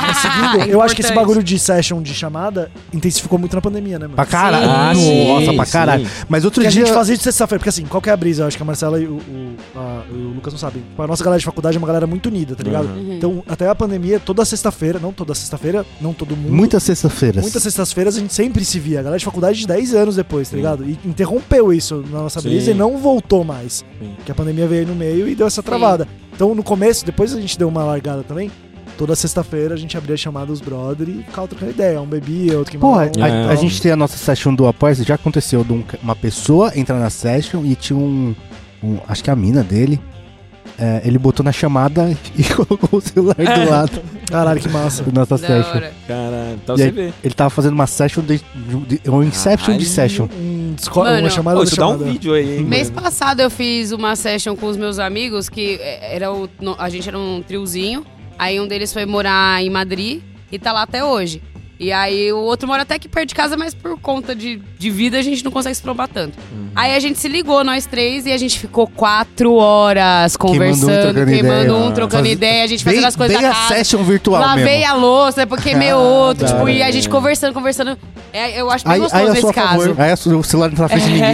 mas seguindo, eu acho que esse bagulho de session de chamada intensificou muito na pandemia, né, mano? Pra caralho. Ah, sim, Nossa, pra caralho. Mas outro a dia. gente fazia de sexta-feira, porque assim, qual que é a brisa? Eu acho que a Marcela e o, o- a- o Lucas não sabem. Tipo, A nossa galera de faculdade é uma galera muito unida, tá ligado? Uhum. Então, até a pandemia, toda sexta-feira, não toda sexta-feira, não todo mundo. Muitas sextas-feiras. Muitas sextas-feiras a gente sempre se via. A galera de faculdade de 10 anos depois, tá Sim. ligado? E interrompeu isso na nossa Sim. brisa e não voltou mais. Sim. Que a pandemia veio aí no meio e deu essa Sim. travada. Então, no começo, depois a gente deu uma largada também. Toda sexta-feira a gente abria a chamada dos brother e ficava trocando ideia. Um bebia, outro que um a, e a gente tem a nossa session do Apoia, já aconteceu de um uma pessoa entrar na session e tinha um, um- acho que a mina dele, é, ele botou na chamada e colocou o celular do lado Caralho, que massa. nossa Da session. hora. Caralho, então E você aí- vê. Ele tava fazendo uma session de, de, de um Inception de Caralho. session. Um disco- Mano, uma chamada Pô, da isso dá um chamada. vídeo aí, hein? Mês mano. passado eu fiz uma session com os meus amigos, que é, era o, a gente era um triozinho. Aí um deles foi morar em Madrid e tá lá até hoje. E aí o outro mora até aqui perto de casa, mas por conta de, de vida a gente não consegue se trombar tanto. Uhum. Aí a gente se ligou, nós três, e a gente ficou quatro horas conversando, trocando queimando ideia. um, trocando ideia, a gente Bem- fazendo as coisas bem da a casa. session virtual Lavei mesmo. a louça, depois queimei outro, tipo, e a gente conversando, conversando. É, eu acho bem Aí, gostoso aí a nesse caso. favor. Aí a o celular não tá na frente de ninguém.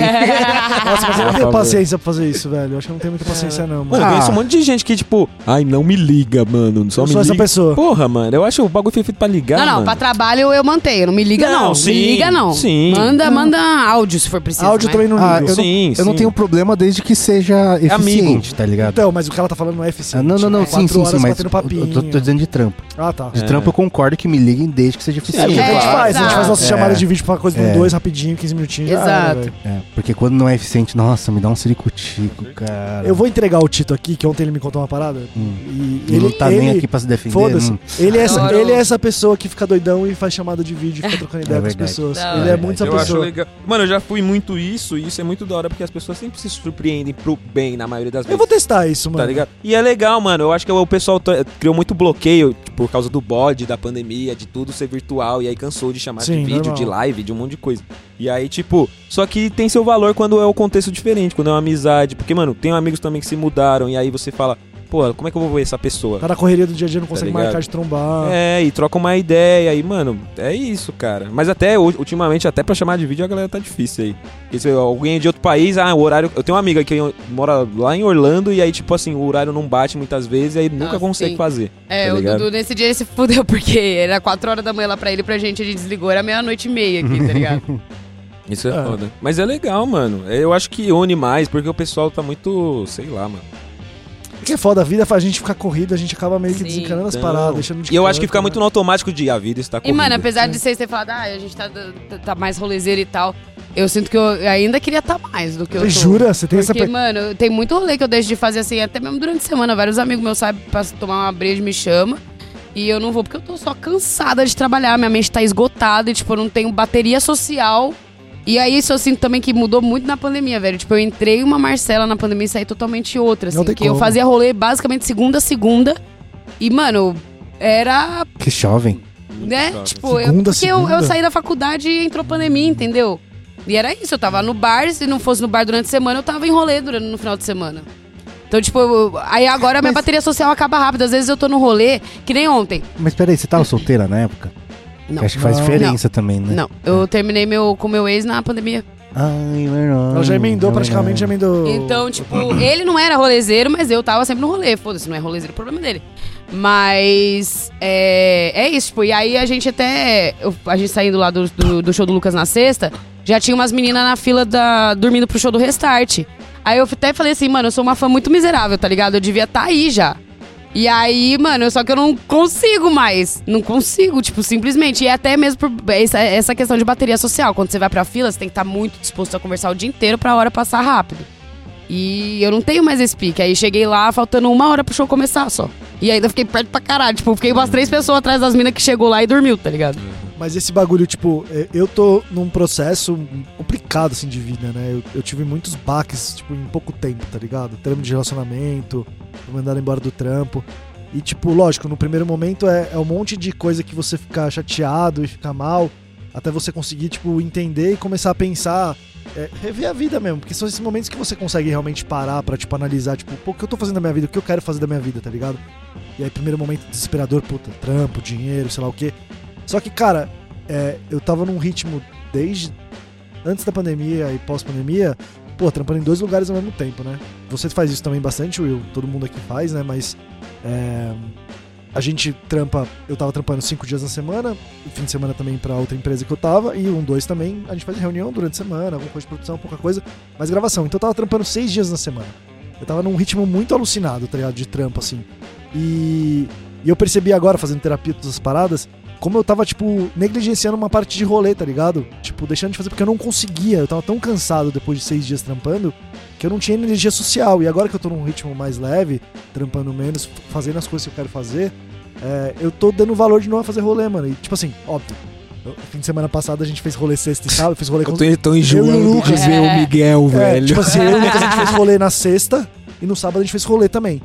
Nossa, mas eu não A tenho paciência pra fazer isso, velho. Eu acho que eu não tenho muita paciência, não, mano. Mano, eu Ah. conheço um monte de gente que, tipo, ai, não me liga, mano. Só Eu me sou essa liga. pessoa. Porra, mano, eu acho o bagulho foi feito pra ligar. Não, não, mano. pra trabalho eu mantenho. Não me liga, Não, não. sim, me liga, não. sim. Manda, manda áudio se for preciso. Áudio mas- também não ligo. Ah, eu, não, Sim, eu não sim. tenho problema desde que seja eficiente, amigo. tá ligado? Então, mas o que ela tá falando não é eficiente. Ah, não, não, não, É sim, quatro sim, sim, horas mas batendo eu papinho. tô, tô dizendo de trampo. Ah, tá. De É. trampo eu concordo que me liguem desde que seja É, eficiente. porque a gente É, faz, a gente exato. faz nossas É. chamadas de vídeo pra coisa de É. dois rapidinho, 15 minutinhos. já era, Exato. velho. É, porque quando não é eficiente, nossa, me dá um ciricutico, cara. eu vou entregar o Tito aqui, que ontem ele me contou uma parada. Hum. E Ele ele não tá nem aqui pra se defender. Foda-se. hum. Ele, é essa, Adoro. ele é essa pessoa que fica doidão e faz chamada de vídeo e fica trocando ideia É com as pessoas. Da Ele hora. é muito essa Eu acho pessoa. legal. Mano, eu já fui muito isso, e isso é muito da hora, porque as pessoas sempre se surpreendem pro bem na maioria das Eu vezes. vou testar isso, mano. Tá ligado? E é legal, mano. Eu acho que o pessoal t- criou muito bloqueio tipo, por causa do bode, da pandemia, de tudo ser virtual. E aí cansou de chamar Sim, de vídeo, normal. de live, de um monte de coisa. E aí, tipo, só que tem seu valor quando é o contexto diferente, quando é uma amizade. Porque, mano, tem amigos também que se mudaram. E aí você fala, pô, como é que eu vou ver essa pessoa? Tá na correria do dia a dia, não consegue ligado? marcar de trombar. É, e troca uma ideia aí, mano, é isso, cara. Mas até ultimamente, até pra chamar de vídeo, a galera tá difícil aí. Porque se alguém é de outro país, ah, o horário. Eu tenho uma amiga que mora lá em Orlando e aí, tipo assim, o horário não bate muitas vezes e aí nunca Ah, consegue sim. fazer. É, tá o ligado? Dudu nesse dia ele se fudeu, porque era 4 horas da manhã lá pra ele, pra gente, ele desligou, era meia-noite e meia aqui, tá ligado? Isso é, É. foda. Mas é legal, mano. Eu acho que une mais, porque o pessoal tá muito, sei lá, mano. Que é foda, a vida faz a gente ficar corrido, a gente acaba meio que Sim. desencanando as Então, paradas, deixando de E eu acho que fica né? muito no automático de a vida está E, corrida. mano, apesar de vocês terem falado, ah, a gente tá, tá- tá mais rolezeiro e tal, eu sinto que eu ainda queria estar mais do que eu tô. Você jura? Você tem essa... Porque, mano, tem muito rolê que eu deixo de fazer assim, até mesmo durante a semana. Vários amigos meus sabem pra tomar uma breja me chama. E eu não vou porque eu tô só cansada de trabalhar. Minha mente tá esgotada e, tipo, eu não tenho bateria social. E aí, isso eu sinto também que mudou muito na pandemia, velho. Tipo, eu entrei uma Marcela na pandemia e saí totalmente outra, assim. Não tem que eu como. fazia rolê basicamente segunda a segunda. E, mano, era Que jovem. né? Jovem. Tipo, eu, Segunda, porque eu, eu segunda? saí da faculdade e entrou pandemia, entendeu? E era isso, eu tava no bar, se não fosse no bar durante a semana, eu tava em rolê durante, no final de semana. Então, tipo, eu- aí agora a minha Mas- bateria social acaba rápido. Às vezes eu tô no rolê, que nem ontem. Mas peraí, você tava solteira na época? Não. Acho que faz Não. diferença também, né? Não, eu terminei meu, com meu ex na pandemia. Ai, verdade. Ela já emendou, é praticamente já emendou. Então, tipo, ele não era rolezeiro, mas eu tava sempre no rolê. Foda-se, não é rolezeiro, o problema dele. Mas é, é isso, tipo, e aí a gente até. eu- a gente saindo lá do, do, do show do Lucas na sexta, já tinha umas meninas na fila da, dormindo pro show do Restart. Aí eu até falei assim, mano, eu sou uma fã muito miserável, tá ligado? Eu devia estar aí já. E aí, mano, só que eu não consigo mais. Não consigo, tipo, simplesmente. E até mesmo por essa, questão de bateria social. Quando você vai pra fila, você tem que estar muito disposto a conversar o dia inteiro pra hora passar rápido. E eu não tenho mais esse pique. Aí cheguei lá, faltando uma hora pro show começar só. E ainda fiquei perto pra caralho. Tipo, fiquei umas três pessoas atrás das minas que chegou lá e dormiu, tá ligado? Mas esse bagulho, tipo, é, eu tô num processo complicado, assim, de vida, né? Eu, eu tive muitos baques, tipo, em pouco tempo, tá ligado? Termo de relacionamento, fui mandado embora do trampo. E, tipo, lógico, no primeiro momento é, é um monte de coisa que você fica chateado e fica mal, até você conseguir, tipo, entender e começar a pensar, é, rever a vida mesmo. Porque são esses momentos que você consegue realmente parar pra, tipo, analisar, tipo, pô, o que eu tô fazendo da minha vida? O que eu quero fazer da minha vida, tá ligado? E aí, primeiro momento desesperador, puta, trampo, dinheiro, sei lá o quê. Só que, cara, é, eu tava num ritmo desde antes da pandemia e pós-pandemia, pô, trampando em dois lugares ao mesmo tempo, né? Você faz isso também bastante, Will, todo mundo aqui faz, né? Mas é, a gente trampa, eu tava trampando cinco dias na semana, fim de semana também pra outra empresa que eu tava, e um, dois também, a gente faz reunião durante a semana, alguma coisa de produção, pouca coisa, mas gravação. Então eu tava trampando seis dias na semana. Eu tava num ritmo muito alucinado, tá ligado? De trampo, assim. E, e eu percebi agora, fazendo terapia, todas as paradas, como eu tava, tipo, negligenciando uma parte de rolê, tá ligado? Tipo, deixando de fazer porque eu não conseguia. Eu tava tão cansado depois de seis dias trampando que eu não tinha energia social. E agora que eu tô num ritmo mais leve, trampando menos, fazendo as coisas que eu quero fazer, é, eu tô dando valor de novo a fazer rolê, mano. E, tipo assim, óbvio. eu- Fim de semana passado a gente fez rolê sexta e sábado, eu fiz rolê com Eu tô, tô Eu e o enjoando Lucas. de ver o Miguel, É, velho. tipo assim, eu e o Lucas a gente fez rolê na sexta e no sábado a gente fez rolê também.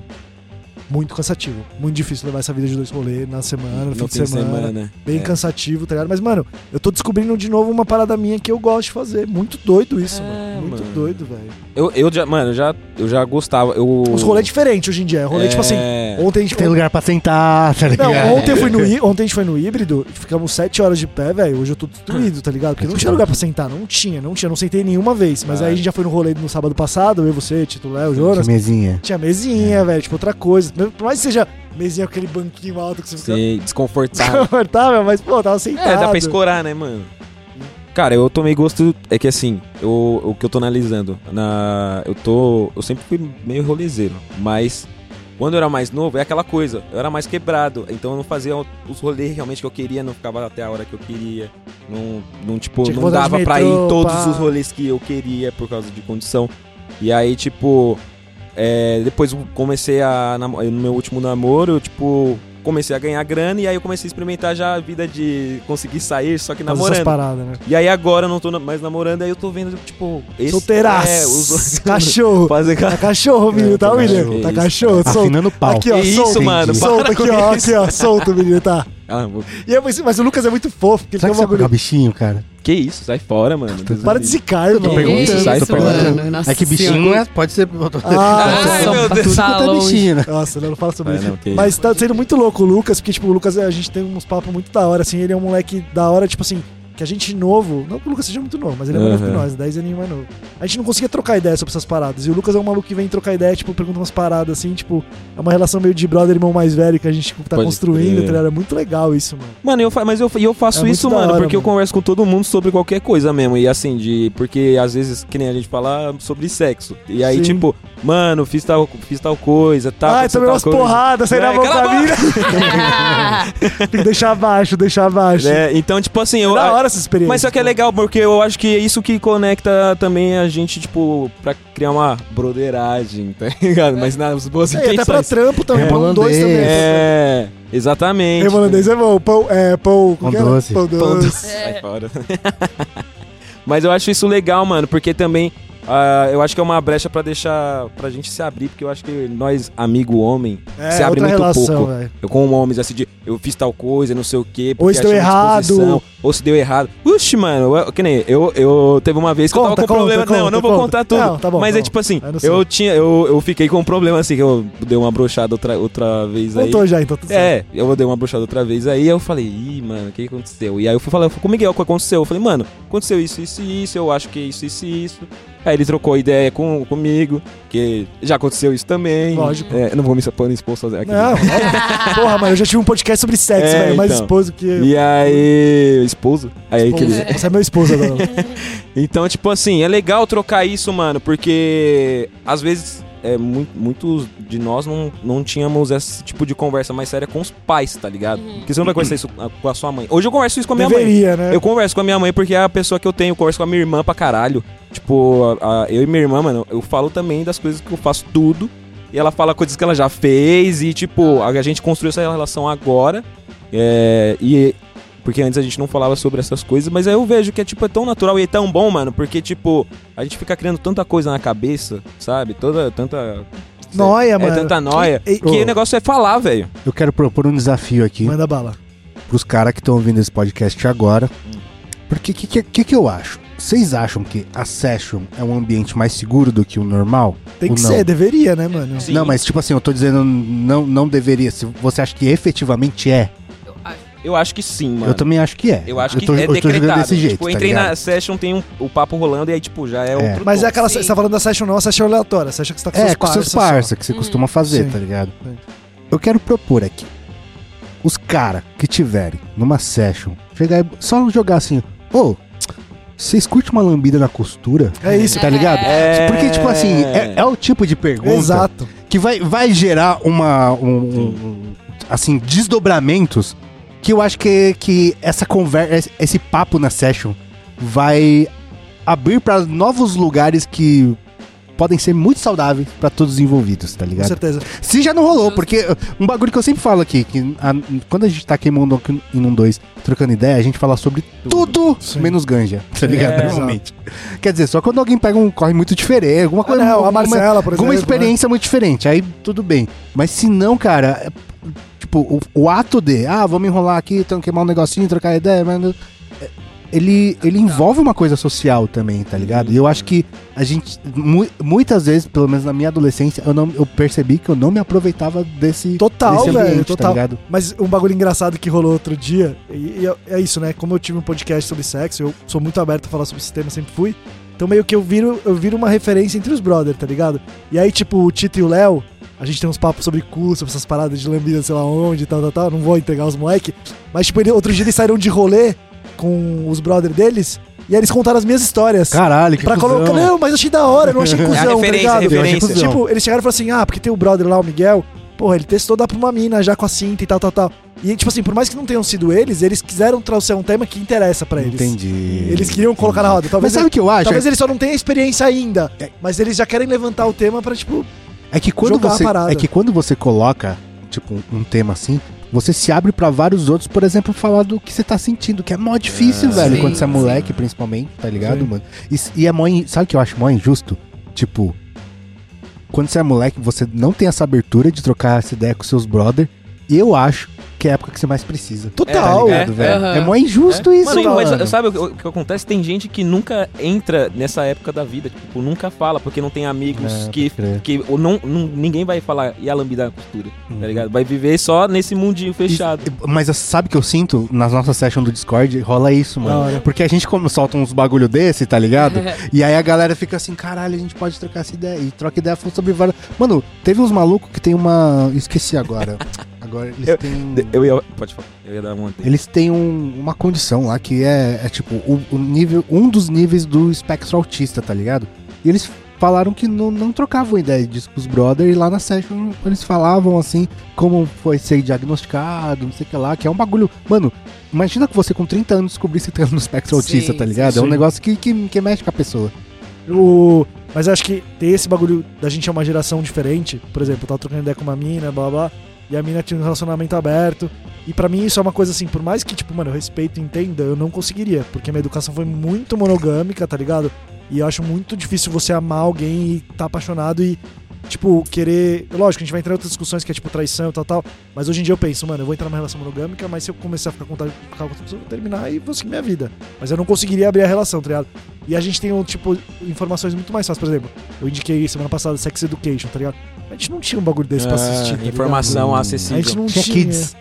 Muito cansativo. Muito difícil levar essa vida de dois rolês na semana, no, fim de semana. Bem É. cansativo, tá ligado? Mas, mano, eu tô descobrindo de novo uma parada minha que eu gosto de fazer. Muito doido isso, É, mano. Muito mano. doido, velho. Eu, eu já, mano, eu já, eu já gostava. Eu... Os rolês diferentes hoje em dia. Rolê, tipo assim, É. ontem a gente. Tem lugar pra sentar, tá ligado? Não, ontem, eu fui no, ontem a gente foi no híbrido, ficamos sete horas de pé, velho. Hoje eu tô destruído, tá ligado? Porque não tinha lugar pra sentar, não tinha, não tinha, não sentei nenhuma vez. Mas aí a gente já foi no rolê no sábado passado, eu, você, Tito Léo, Jonas. Que mesinha. Tinha mesinha, velho, tipo outra coisa. Por mais que seja mesinha com aquele banquinho alto que você fica desconfortável. desconfortável, mas, pô, tava sentado. É, dá pra escorar, né, mano? Cara, eu tomei gosto. É que assim, eu, o que eu tô analisando. Na, eu tô. Eu sempre fui meio rolezeiro. Mas quando eu era mais novo, é aquela coisa. Eu era mais quebrado. Então eu não fazia os rolês realmente que eu queria, não ficava até a hora que eu queria. Não, não tipo, Tinha não dava pra ir metrô, em todos pá. os rolês que eu queria por causa de condição. E aí, tipo. É, depois eu comecei a. No meu último namoro, eu, tipo. Comecei a ganhar grana e aí eu comecei a experimentar já a vida de conseguir sair, só que essas namorando. paradas, né? E aí agora eu não tô mais namorando, aí eu tô vendo, tipo, esse. Solteiraço. É, os Cachorro. Fazer Tá ca... cachorro, menino, É, tá, tá William? cachorro. Tá Isso. cachorro, solto. Afinando o pau. Aqui, ó, Que solto. isso, mano? Solto Para aqui, ó, isso. aqui, ó, solto, menino, tá. Ah, vou- E aí, mas, mas o Lucas é muito fofo, porque ele Será tem que um vai bagulho. bichinho, cara? Que isso, sai fora, mano. Deus Para de zicar, irmão. Tô perguntando, Isso, sai. Nossa É que bichinho é, pode ser. Ah, Ai, Nossa, meu Deus. Tudo tá é bichinho, né? Nossa, não, não fala sobre isso. não, que Mas tá sendo muito louco o Lucas, porque, tipo, o Lucas, a gente tem uns papos muito da hora, assim, ele é um moleque da hora, tipo assim, que a gente novo, não que o Lucas seja muito novo, mas ele é mais novo que nós, 10 aninhos mais novo. A gente não conseguia trocar ideia sobre essas paradas. E o Lucas é um maluco que vem trocar ideia, tipo, pergunta umas paradas, assim, tipo, é uma relação meio de brother, irmão mais velho que a gente tipo, tá Pode construindo, tá ligado? É muito legal isso, mano. Mano, eu, fa- mas eu, e eu faço É isso, mano, hora, porque eu mano. converso com todo mundo sobre qualquer coisa mesmo. E assim, de. Porque às vezes, que nem a gente fala sobre sexo. E aí, Sim. tipo, mano, fiz tal, fiz tal coisa, tal. Ai, aconteceu tomei tal umas porradas, saí É, na mão pra mim. Tem que deixar abaixo, deixar abaixo. É, então, tipo assim, eu. Da hora essa experiência. Mas só que é legal, porque eu acho que é isso que conecta também a gente, tipo, pra criar uma broderagem, tá ligado? Mas nas boas É, e até pra intenções. trampo também, É, pão dois também. É, exatamente. É, holandês é bom. Pão, é, pão, Pão como que era? doce. Pão Pão doce. doce. Sai fora. Mas eu acho isso legal, mano, porque também ah, eu acho que é uma brecha pra deixar pra gente se abrir, porque eu acho que nós, amigo homem, É, se abre muito relação, pouco. velho. Eu com homens assim de eu fiz tal coisa, não sei o quê, Ou porque se deu errado. ou se deu errado. Uxi, mano, eu, que nem eu, eu teve uma vez que eu Conta, tava com conta, problema, não, eu conta, não vou conta. contar tudo. Não, tá bom, mas tá é tipo assim, não eu tinha eu, eu fiquei com um problema assim que eu dei uma brochada outra outra vez aí. Contou já, então tudo certo. É, eu dei uma bruxada outra vez aí, eu falei, ih, mano, o que que aconteceu? E aí eu fui falar eu fui com o Miguel, o que aconteceu? Eu falei, mano, aconteceu isso, isso e isso, eu acho que isso, isso e isso. Aí ele trocou ideia com, comigo, que já aconteceu isso também. Lógico. É, não vou me expor expor sozinho aqui. Não, óbvio. porra, mano, eu já tive um podcast sobre sexo, É, velho. Mais então. esposo que. eu. E aí, esposo? Aí que Esposo. ele... Você é meu esposo agora. Então, tipo assim, é legal trocar isso, mano, porque às vezes é, mu- muitos de nós não, não tínhamos esse tipo de conversa mais séria com os pais, tá ligado? Porque você não vai conversar isso com a sua mãe. Hoje eu converso isso com a minha mãe. Deveria, né? Eu converso com a minha mãe porque é a pessoa que eu tenho, eu converso com a minha irmã pra caralho. Tipo, a- a- eu e minha irmã, mano, eu falo também das coisas que eu faço tudo. E ela fala coisas que ela já fez e, tipo, a, a gente construiu essa relação agora. É, e. Porque antes a gente não falava sobre essas coisas, mas aí eu vejo que é, tipo, é tão natural e é tão bom, mano, porque, tipo, a gente fica criando tanta coisa na cabeça, sabe? Toda, tanta. Noia, é mano. tanta noia. E- e- que o negócio é falar, velho. Eu quero propor um desafio aqui Manda bala. pros caras que estão ouvindo esse podcast agora. Porque o que, que, que, que eu acho? Vocês acham que a session é um ambiente mais seguro do que o normal? Tem que não? ser, deveria, né, mano? Sim. Não, mas tipo assim, eu tô dizendo não, não deveria. Se você acha que efetivamente é, Eu acho que sim, mano. eu também acho que é. Eu acho que tô, é eu tô jogando decretado. desse jeito, tipo, tá entrei na session, tem um, o papo rolando e aí, tipo, já é, É. outro Mas é aquela. Sim. Você tá falando da session não, a session aleatória. Você acha que você tá com É, seus com seus parça só. parça que você costuma fazer, Sim. tá ligado? Sim. Eu quero propor aqui. Os caras que tiverem numa session, chegar só jogar assim, ô, vocês curtem uma lambida na costura? É isso. Tá ligado? É. Porque, tipo assim, é, é o tipo de pergunta Exato. que vai, vai gerar uma. um- um- um- assim, desdobramentos que eu acho que, que essa conversa, esse papo na session vai abrir para novos lugares que podem ser muito saudáveis pra todos os envolvidos, tá Com ligado? certeza. Se já não rolou, porque um bagulho que eu sempre falo aqui, que a- quando a gente tá aqui em Mundo em um 2 trocando ideia, a gente fala sobre tudo, Sim. menos ganja, tá ligado? É, Normalmente. Quer dizer, só quando alguém pega um corre muito diferente, alguma Ah, coisa. não, a alguma- Marcela, por exemplo. alguma né? experiência muito diferente, aí tudo bem. Mas se não, cara, é- tipo, o, o ato de, ah, vamos enrolar aqui, então queimar um negocinho, trocar ideia, mas. é, Ele, ele envolve uma coisa social também, tá ligado? E eu acho que a gente, mu- muitas vezes, pelo menos na minha adolescência, eu, não, eu percebi que eu não me aproveitava desse, Total, desse velho, ambiente, total. tá ligado? Mas um bagulho engraçado que rolou outro dia, e, e é isso, né? Como eu tive um podcast sobre sexo, eu sou muito aberto a falar sobre esse tema, sempre fui. Então meio que eu viro, eu viro uma referência entre os brothers, tá ligado? E aí, tipo, o Tito e o Léo, a gente tem uns papos sobre cu, sobre essas paradas de lambida, sei lá onde, tal, tal, tal. Não vou entregar os moleque. Mas, tipo, ele- outro dia eles saíram de rolê com os brothers deles, e aí eles contaram as minhas histórias. Caralho, que Pra cuzão. colocar. Não, mas eu achei da hora, eu não achei cuzão, É a tá ligado? referência. Cuzão. Tipo, eles chegaram e falaram assim: ah, porque tem o brother lá, o Miguel. Porra, ele testou dar pra uma mina já com a cinta e tal, tal, tal. E, tipo assim, por mais que não tenham sido eles, eles quiseram trouxer um tema que interessa pra eles. Entendi. Eles queriam colocar na roda. Mas Talvez, sabe o que eu acho? talvez eles só não tenham experiência ainda. Mas eles já querem levantar o tema pra, tipo. É que quando jogar a você parada. é que quando você coloca tipo um, um tema assim, você se abre pra vários outros, por exemplo, falar do que você tá sentindo, que é mó difícil, Ah, velho, sim, quando você é sim. moleque, principalmente, tá ligado, Sim. mano? E, e é mó, in- sabe o que eu acho mó injusto? Tipo, quando você é moleque, você não tem essa abertura de trocar essa ideia com seus brother, e eu acho que é a época que você mais precisa. Total. Tá é, velho? aham. É mó injusto isso, Mano, mano. mas sabe o que, acontece? Tem gente que nunca entra nessa época da vida, tipo, nunca fala, porque não tem amigos É, que. que ou não, não- ninguém vai falar e a lambida na costura, Uhum. tá ligado? Vai viver só nesse mundinho fechado. E- Mas sabe o que eu sinto nas nossas sessions do Discord? Rola isso, Da mano. Porque a gente como solta uns bagulho desse, tá ligado? e aí a galera fica assim, caralho, a gente pode trocar essa ideia. E troca ideia sobre várias. Mano, teve uns malucos que tem uma. Esqueci agora. Agora eles Eu- têm. Eu ia. Pode falar. Eu ia dar uma. Eles têm um- uma condição lá que é, é tipo o, o nível, um dos níveis do espectro autista, tá ligado? E eles falaram que não, não trocavam ideia disso com os brothers e lá na session eles falavam assim como foi ser diagnosticado, não sei o que lá, que é um bagulho. Mano, imagina que você com 30 anos descobrisse que tá no espectro Sim, autista, tá ligado? sim. É um negócio que, que, que mexe com a pessoa. O... Mas eu acho que tem esse bagulho da gente é uma geração diferente. Por exemplo, eu tava trocando ideia com uma mina, blá blá. E a mina tinha um relacionamento aberto. E pra mim isso é uma coisa assim, por mais que, tipo, mano, eu respeito e entenda, eu não conseguiria. Porque minha educação foi muito monogâmica, tá ligado? E eu acho muito difícil você amar alguém e tá apaixonado e, tipo, querer. Lógico, a gente vai entrar em outras discussões que é tipo traição e tal, tal. Mas hoje em dia eu penso, mano, eu vou entrar numa relação monogâmica, mas se eu começar a ficar com outra pessoa, eu vou terminar e vou seguir minha vida. Mas eu não conseguiria abrir a relação, tá ligado? E a gente tem, tipo, informações muito mais fáceis. Por exemplo, eu indiquei semana passada Sex Education, tá ligado? A gente não tinha um bagulho desse pra Ah, assistir. tá informação ligado? A acessível. gente não Tinha tinha. kids.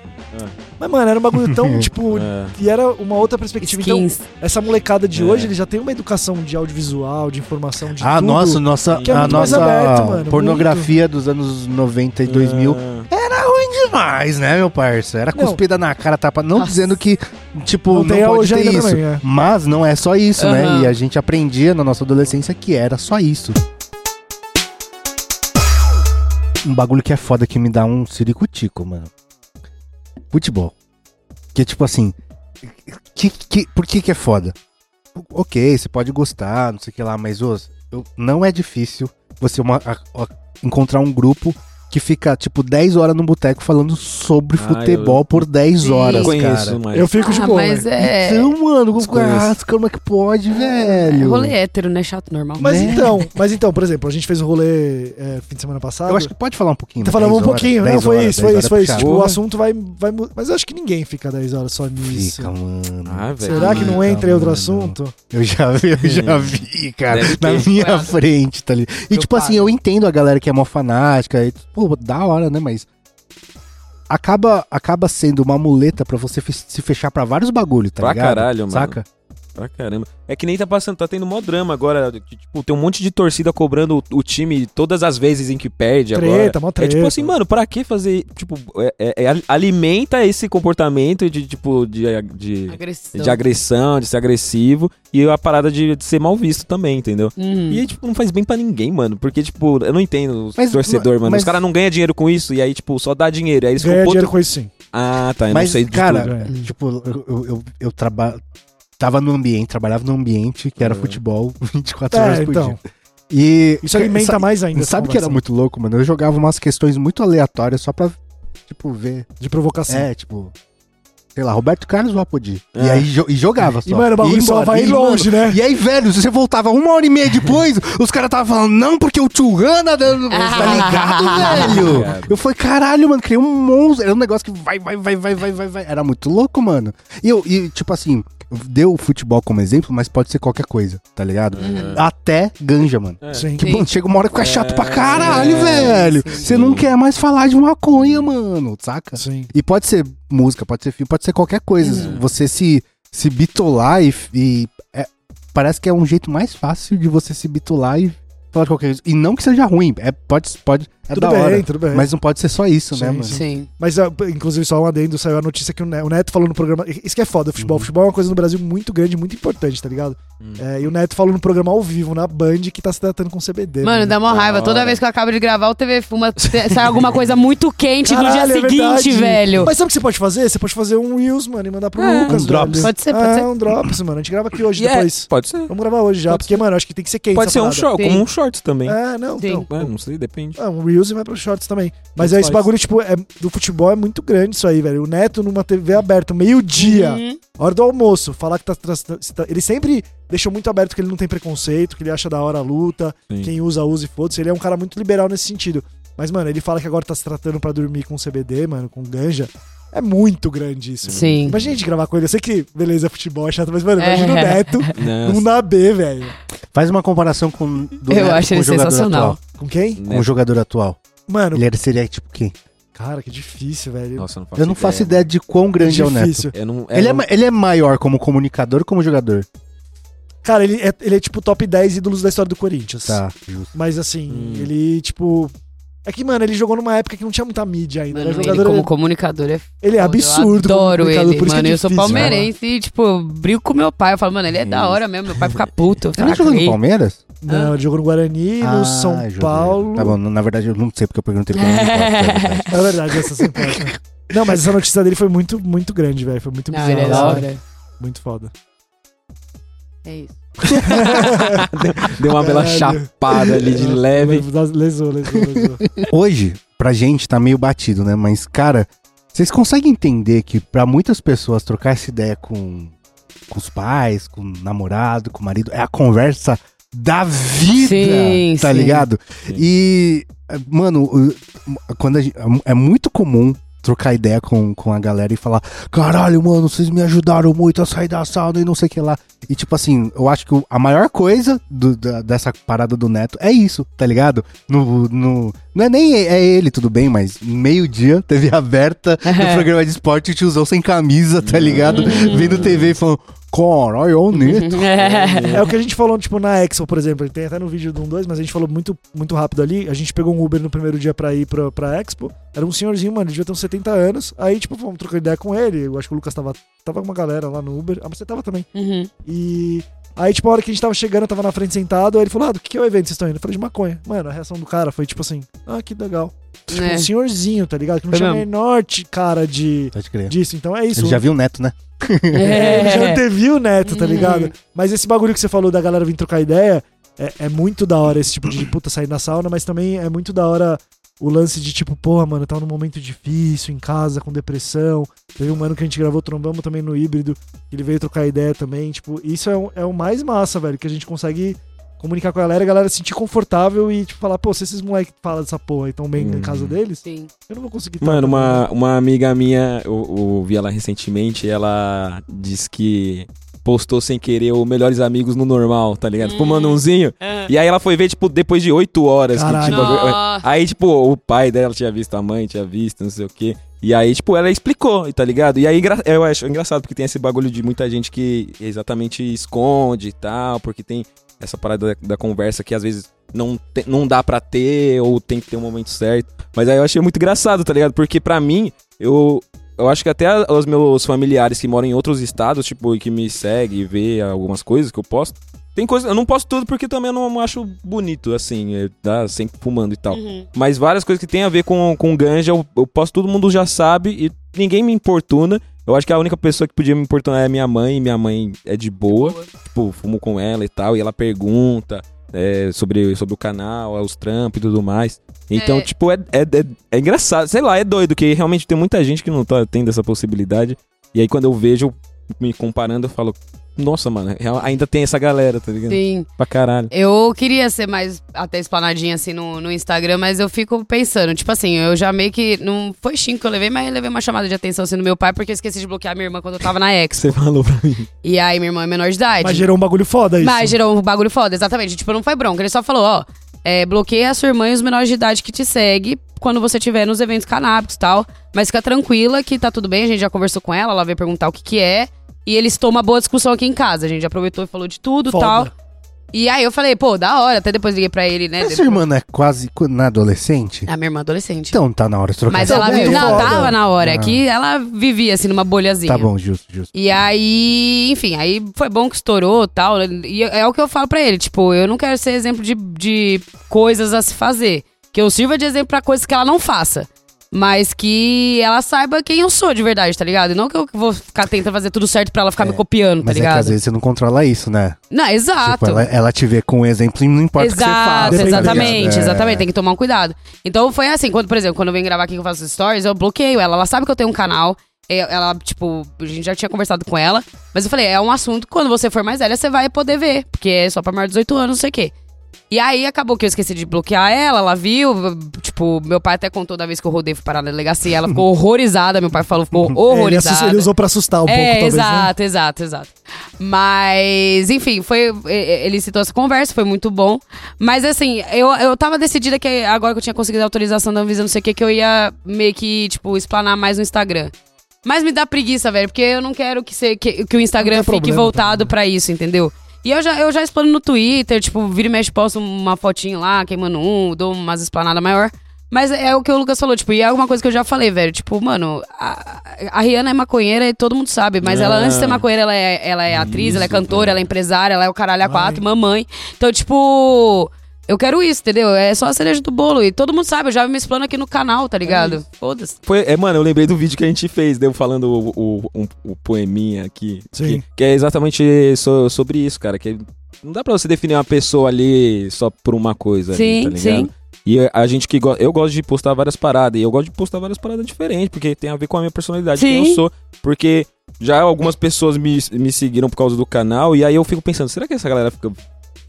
Mas, mano, era um bagulho tão, tipo. É. E era uma outra perspectiva. Então, Skins. essa molecada de É. hoje, eles já tem uma educação de audiovisual, de informação, de ah, tudo. nossa, nossa, que é a muito mais nossa aberto, mano, pornografia dos anos 90 e 2000 Ah. era ruim demais, né, meu parça? Era Não. cuspida na cara, tapa. Não Nossa. dizendo que, tipo, Não não, tem pode ter isso. também, é. Mas não é só isso, né? E a gente aprendia na nossa adolescência que era só isso. Um bagulho que é foda que me dá um ciricutico, mano. Futebol. Que tipo assim. Que, que, por que que é foda? Ok, você pode gostar, não sei o que lá, mas ô, eu- não é difícil você uma- a- a- encontrar um grupo que fica, tipo, 10 horas no boteco falando sobre Ah, futebol eu- por 10 Sim. horas, Conheço, cara. mas. Eu fico de Ah, boa. mas né? é. Então, mano, ah, como é que pode, É velho? rolê hétero, né? Chato, normal. Mas Né? então, mas então, por exemplo, a gente fez um rolê é, fim de semana passado. Eu acho que pode falar um pouquinho. Tá mas falando 10 um pouquinho, horas, não, 10 foi horas, isso, 10 foi isso, foi é isso. Tipo, o assunto vai, vai. Mas eu acho que ninguém fica 10 horas só nisso. Fica, mano. Ah, velho. Será que não Fica, entra em outro assunto? Eu já vi, eu já vi, cara. Deve na minha frente, tá ligado? E tipo assim, eu entendo a galera que é mó fanática. E, pô, da hora, né? Mas. Acaba, acaba sendo uma muleta pra você se fechar pra vários bagulhos, tá Pra ligado? caralho, mano. Saca? Pra caramba. É que nem tá passando, tá tendo mó drama agora. que, tipo, tem um monte de torcida cobrando o, o time todas as vezes em que perde agora. Treta, mó É treta. tipo assim, mano, pra que fazer. Tipo, é- é- é- alimenta esse comportamento de, tipo, de, de, Agressão. de agressão, de ser agressivo. E a parada de, de ser mal visto também, entendeu? Uhum. E aí, tipo, não faz bem pra ninguém, mano. Porque, tipo, eu não entendo os Mas- torcedor, mano. mas- Os caras não ganham dinheiro com isso. E aí, tipo, só dá dinheiro. Aí eles Ganha dinheiro putos. com isso sim. Ah, tá. Eu Mas, não sei de cara, tudo. é. tipo, eu, eu, eu, eu traba... tava no ambiente, trabalhava num ambiente que era É. futebol 24 É, horas por então. dia. E Isso alimenta sa- mais ainda. Sabe que era muito louco, mano? Eu jogava umas questões muito aleatórias só pra, tipo, ver. De provocação. É, tipo. Sei lá, Roberto Carlos ou Apodi. E É. aí jo- e jogava só. E, mano, o bagulho só embora. vai E, longe, mano, né? E aí, velho, se você voltava uma hora e meia depois, os caras estavam falando, não, porque o dando. Tá ligado, velho? Eu falei, caralho, mano, criei um monstro. Era um negócio que vai, vai, vai, vai, vai, vai, vai. Era muito louco, mano. E eu, e, tipo assim, deu o futebol como exemplo, mas pode ser qualquer coisa, tá ligado? Até ganja, mano. É. Sim. Que, mano, chega uma hora que fica chato pra É, caralho, sim, velho. sim. Você não quer mais falar de maconha, mano, saca? Sim. E pode ser música, pode ser filme, pode ser qualquer coisa. Você se, se bitolar e. e é- parece que é um jeito mais fácil de você se bitolar e falar de qualquer coisa. E não que seja ruim, é, pode, pode, é tudo bem, hora. tudo bem. Mas não pode ser só isso, né, Sim, mano? sim. Sim. Mas, ah, inclusive, só um adendo, saiu a notícia que o Ne- o Neto falou no programa. Isso que é foda, o futebol. O futebol é uma coisa no Brasil muito grande, muito importante, tá ligado? Hum. É, e o Neto falou no programa ao vivo, na Band, que tá se tratando com CBD. Mano, dá uma raiva. Toda hora. vez que eu acabo de gravar, o TV Fuma sai alguma coisa muito quente no Caralho, dia é seguinte, verdade. velho. Mas sabe o que você pode fazer? Você pode fazer um Reels, mano, e mandar pro É, Lucas, um drops. velho. Pode ser, pode é, ser. um drops, mano. A gente grava aqui hoje, é, depois. pode ser. Vamos gravar hoje já, Pode porque, mano, acho que tem que ser quente Pode ser um short, como um shorts também. É, não, então. É, não sei, depende. É, um Reels e vai pro Shorts também. Mas é esse bagulho, tipo, é, do futebol é muito grande isso aí, velho. O Neto numa TV aberta, meio-dia, Uhum. hora do almoço, falar que tá, tá- Ele sempre deixou muito aberto que ele não tem preconceito, que ele acha da hora a luta, Sim. quem usa, usa e foda-se. Ele é um cara muito liberal nesse sentido. Mas, mano, ele fala que agora tá se tratando pra dormir com CBD, mano, com ganja. É muito grande isso. mano. Sim. Imagina a gente gravar com ele. Eu sei que, beleza, futebol é chato, mas, mano, É. imagina o Neto num na B, velho. Faz uma comparação com do Eu Neto acho ele sensacional. atual. Com quem? Com o jogador atual. Mano, Ele era- seria tipo quem? cara, que difícil, velho. Nossa, eu não faço Eu não faço ideia de quão grande é o Neto. difícil. Eu não, Ele é, não- ma- ele é maior como comunicador ou como jogador? Cara, ele é, ele é tipo top 10 ídolos da história do Corinthians. Tá, justo. Mas assim, Hum. ele, tipo. É que, mano, ele jogou numa época que não tinha muita mídia ainda. Mano, Era ele como Ele, comunicador é ele é absurdo. Eu adoro ele, mano. é eu sou difícil, né? palmeirense e, tipo, brigo com meu pai. Eu falo, mano, ele é da hora mesmo. Meu pai fica puto. Ele não jogou no Palmeiras? Não, ele jogou no Guarani, no Ah, São jogou. Paulo. Tá bom, na verdade eu não sei porque eu perguntei eu não importo, é verdade. É verdade, essa sem importa. Não, mas essa notícia dele foi muito, muito grande, velho. Foi muito ele é hora. Muito foda. É isso. Deu uma bela Caralho. chapada ali de leve. Lesou, lesou, lesou. Hoje, pra gente tá meio batido, né? Mas, cara, vocês conseguem entender que pra muitas pessoas trocar essa ideia com, com os pais, com o namorado, com o marido, é a conversa da vida, Sim, tá sim. ligado? Sim. E, mano, quando a gente- é muito comum trocar ideia com, com a galera e falar: caralho, mano, vocês me ajudaram muito a sair da sauna e não sei o que lá. E, tipo assim, eu acho que a maior coisa do- da- dessa parada do Neto é isso, tá ligado? No, no, não é nem é ele, tudo bem, mas meio-dia, TV aberta, no programa de esporte, o tiozão sem camisa, tá ligado? Vendo TV e falando: caralho, o Neto. É o que a gente falou, tipo, na Expo, por exemplo. Tem até no vídeo do 1, 2, mas a gente falou muito, muito rápido ali. A gente pegou um Uber no primeiro dia pra ir pra, pra Expo. Era um senhorzinho, mano, ele devia ter uns 70 anos. Aí, tipo, vamos trocar ideia com ele. Eu acho que o Lucas tava, tava com uma galera lá no Uber. Ah, mas você tava também. Uhum. E aí, tipo, a hora que a gente tava chegando, eu tava na frente sentado. Aí ele falou: Ah, do que, que é o evento que vocês estão indo? Eu falei, de maconha. Mano, a reação do cara foi tipo assim: Ah, que legal. Tipo, É. um senhorzinho, tá ligado? Que não Foi tinha a mesmo. menor cara de, Pode crer. disso. Então é isso. Ele já viu o Neto, né? É, ele já anteviu o Neto, tá Uhum. ligado? Mas esse bagulho que você falou da galera vir trocar ideia é, é muito da hora esse tipo de puta sair na sauna, mas também é muito da hora o lance de tipo, porra, mano, tava num momento difícil, em casa, com depressão. Teve um mano que a gente gravou trombamos também no híbrido, ele veio trocar ideia também. Tipo, isso é, o- é o mais massa, velho, que a gente consegue comunicar com a galera, a galera se sentir confortável e, tipo, falar, pô, se esses moleques falam dessa porra e tão bem em Uhum. casa deles, Sim. eu não vou conseguir Mano, uma, uma amiga minha, eu, eu vi ela recentemente, ela disse que postou sem querer o Melhores Amigos no normal, tá ligado? Tipo, Hum. manda umzinho. E aí ela foi ver, tipo, depois de oito horas. Que, tipo, aí, tipo, o pai dela tinha visto, a mãe tinha visto, não sei o quê. E aí, tipo, ela explicou, tá ligado? E aí, eu acho engraçado, porque tem esse bagulho de muita gente que exatamente esconde e tal, porque tem essa parada da, da conversa que às vezes não, te- não dá pra ter, ou tem que ter um momento certo. Mas aí eu achei muito engraçado, tá ligado? Porque pra mim, eu, eu acho que até os meus familiares que moram em outros estados, tipo, e que me seguem e vê algumas coisas que eu posto. Tem coisa, eu não posto tudo porque também eu não acho bonito, assim, é, tá sempre fumando e tal. Uhum. Mas várias coisas que tem a ver com, com ganja, eu, eu posto, todo mundo já sabe e ninguém me importuna. Eu acho que a única pessoa que podia me importunar é minha mãe, e minha mãe é de boa. Tipo, fumo com ela e tal, e ela pergunta. é, sobre, sobre o canal, os trampos e tudo mais. Então, É. tipo, é, é, é, é engraçado, sei lá, é doido, que realmente tem muita gente que não tá tendo essa possibilidade. E aí, quando eu vejo, me comparando, eu falo, nossa, mano, ainda tem essa galera, tá ligado? Sim. Pra caralho. Eu queria ser mais até explanadinha assim no, no Instagram, mas eu fico pensando, tipo assim, eu já meio que. Não foi xingo que eu levei, mas eu levei uma chamada de atenção assim no meu pai, porque eu esqueci de bloquear minha irmã quando eu tava na ex. Você falou pra mim. E aí minha irmã é menor de idade. Mas gerou um bagulho foda isso. Mas gerou um bagulho foda, exatamente. Tipo, não foi bronca. Ele só falou, ó, é, bloqueia a sua irmã e os menores de idade que te segue quando você estiver nos eventos canábicos e tal. Mas fica tranquila que tá tudo bem, a gente já conversou com ela, ela veio perguntar o que que é. E eles tomam uma boa discussão aqui em casa. A gente aproveitou e falou de tudo e Foda. tal. E aí eu falei, pô, da hora. Até depois liguei pra ele, né? Essa depois- irmã não é quase na adolescente? A minha irmã adolescente. Então tá na hora de trocar Mas essa ela ideia. vivia. Não, foda. tava na hora. É Ah. que ela vivia assim numa bolhazinha. Tá bom, justo, justo. E aí, enfim, aí foi bom que estourou e tal. E é o que eu falo pra ele, tipo, eu não quero ser exemplo de, de coisas a se fazer. Que eu sirva de exemplo pra coisas que ela não faça. Mas que ela saiba quem eu sou de verdade, tá ligado? E não que eu vou ficar tentando fazer tudo certo pra ela ficar É, me copiando, tá Mas é ligado? às vezes você não controla isso, né? Não, exato. Tipo, ela, ela te vê com um exemplo e não importa o que você Exato, faz. tá exatamente? É. exatamente. Tem que tomar um cuidado. Então foi assim, quando, por exemplo, quando eu venho gravar aqui que eu faço stories, eu bloqueio ela. Ela sabe que eu tenho um canal. é, Ela, tipo, a gente já tinha conversado com ela. Mas eu falei, é um assunto quando você for mais velha, você vai poder ver. Porque é só pra maior de 18 anos, não sei o quê. E aí acabou que eu esqueci de bloquear ela, ela viu, tipo, meu pai até contou da vez que eu rodei fui parar na delegacia, ela ficou horrorizada, meu pai falou, ficou Ele, horrorizada. assustou- ele usou pra assustar um é, pouco, talvez, né? exato, exato, exato. Mas, enfim, foi. Ele citou essa conversa, foi muito bom. Mas assim, eu, eu tava decidida que agora que eu tinha conseguido a autorização da Anvisa, não sei o que, que eu ia meio que, tipo, explanar mais no Instagram. Mas me dá preguiça, velho, porque eu não quero que, se, que, que o Instagram fique problema voltado pra isso, entendeu? E eu já, eu já explano no Twitter, tipo, vira e mexe, posto uma fotinho lá, queimando um, dou umas esplanadas maior. Mas é o que o Lucas falou, tipo, e é alguma coisa que eu já falei, velho. Tipo, mano, a, a Rihanna é maconheira e todo mundo sabe, mas ela, Ah. antes de ser maconheira, ela é, ela é atriz, ela é Isso, cantora, velho. ela é empresária, ela é o caralho a quatro, mamãe. Então, tipo, eu quero isso, entendeu? É só a cereja do bolo. E todo mundo sabe, eu já me explano aqui no canal, tá ligado? Foda-se. Foi, é, mano, eu lembrei do vídeo que a gente fez, deu falando o, o, um- o poeminha aqui. Sim. Que, que é exatamente so- sobre isso, cara. Que não dá pra você definir uma pessoa ali só por uma coisa. ali, Sim, tá ligado? sim. E a gente que gosta. Eu gosto de postar várias paradas. E eu gosto de postar várias paradas diferentes, porque tem a ver com a minha personalidade, quem Sim. eu sou. Porque já algumas pessoas me, me seguiram por causa do canal. E aí eu fico pensando, será que essa galera fica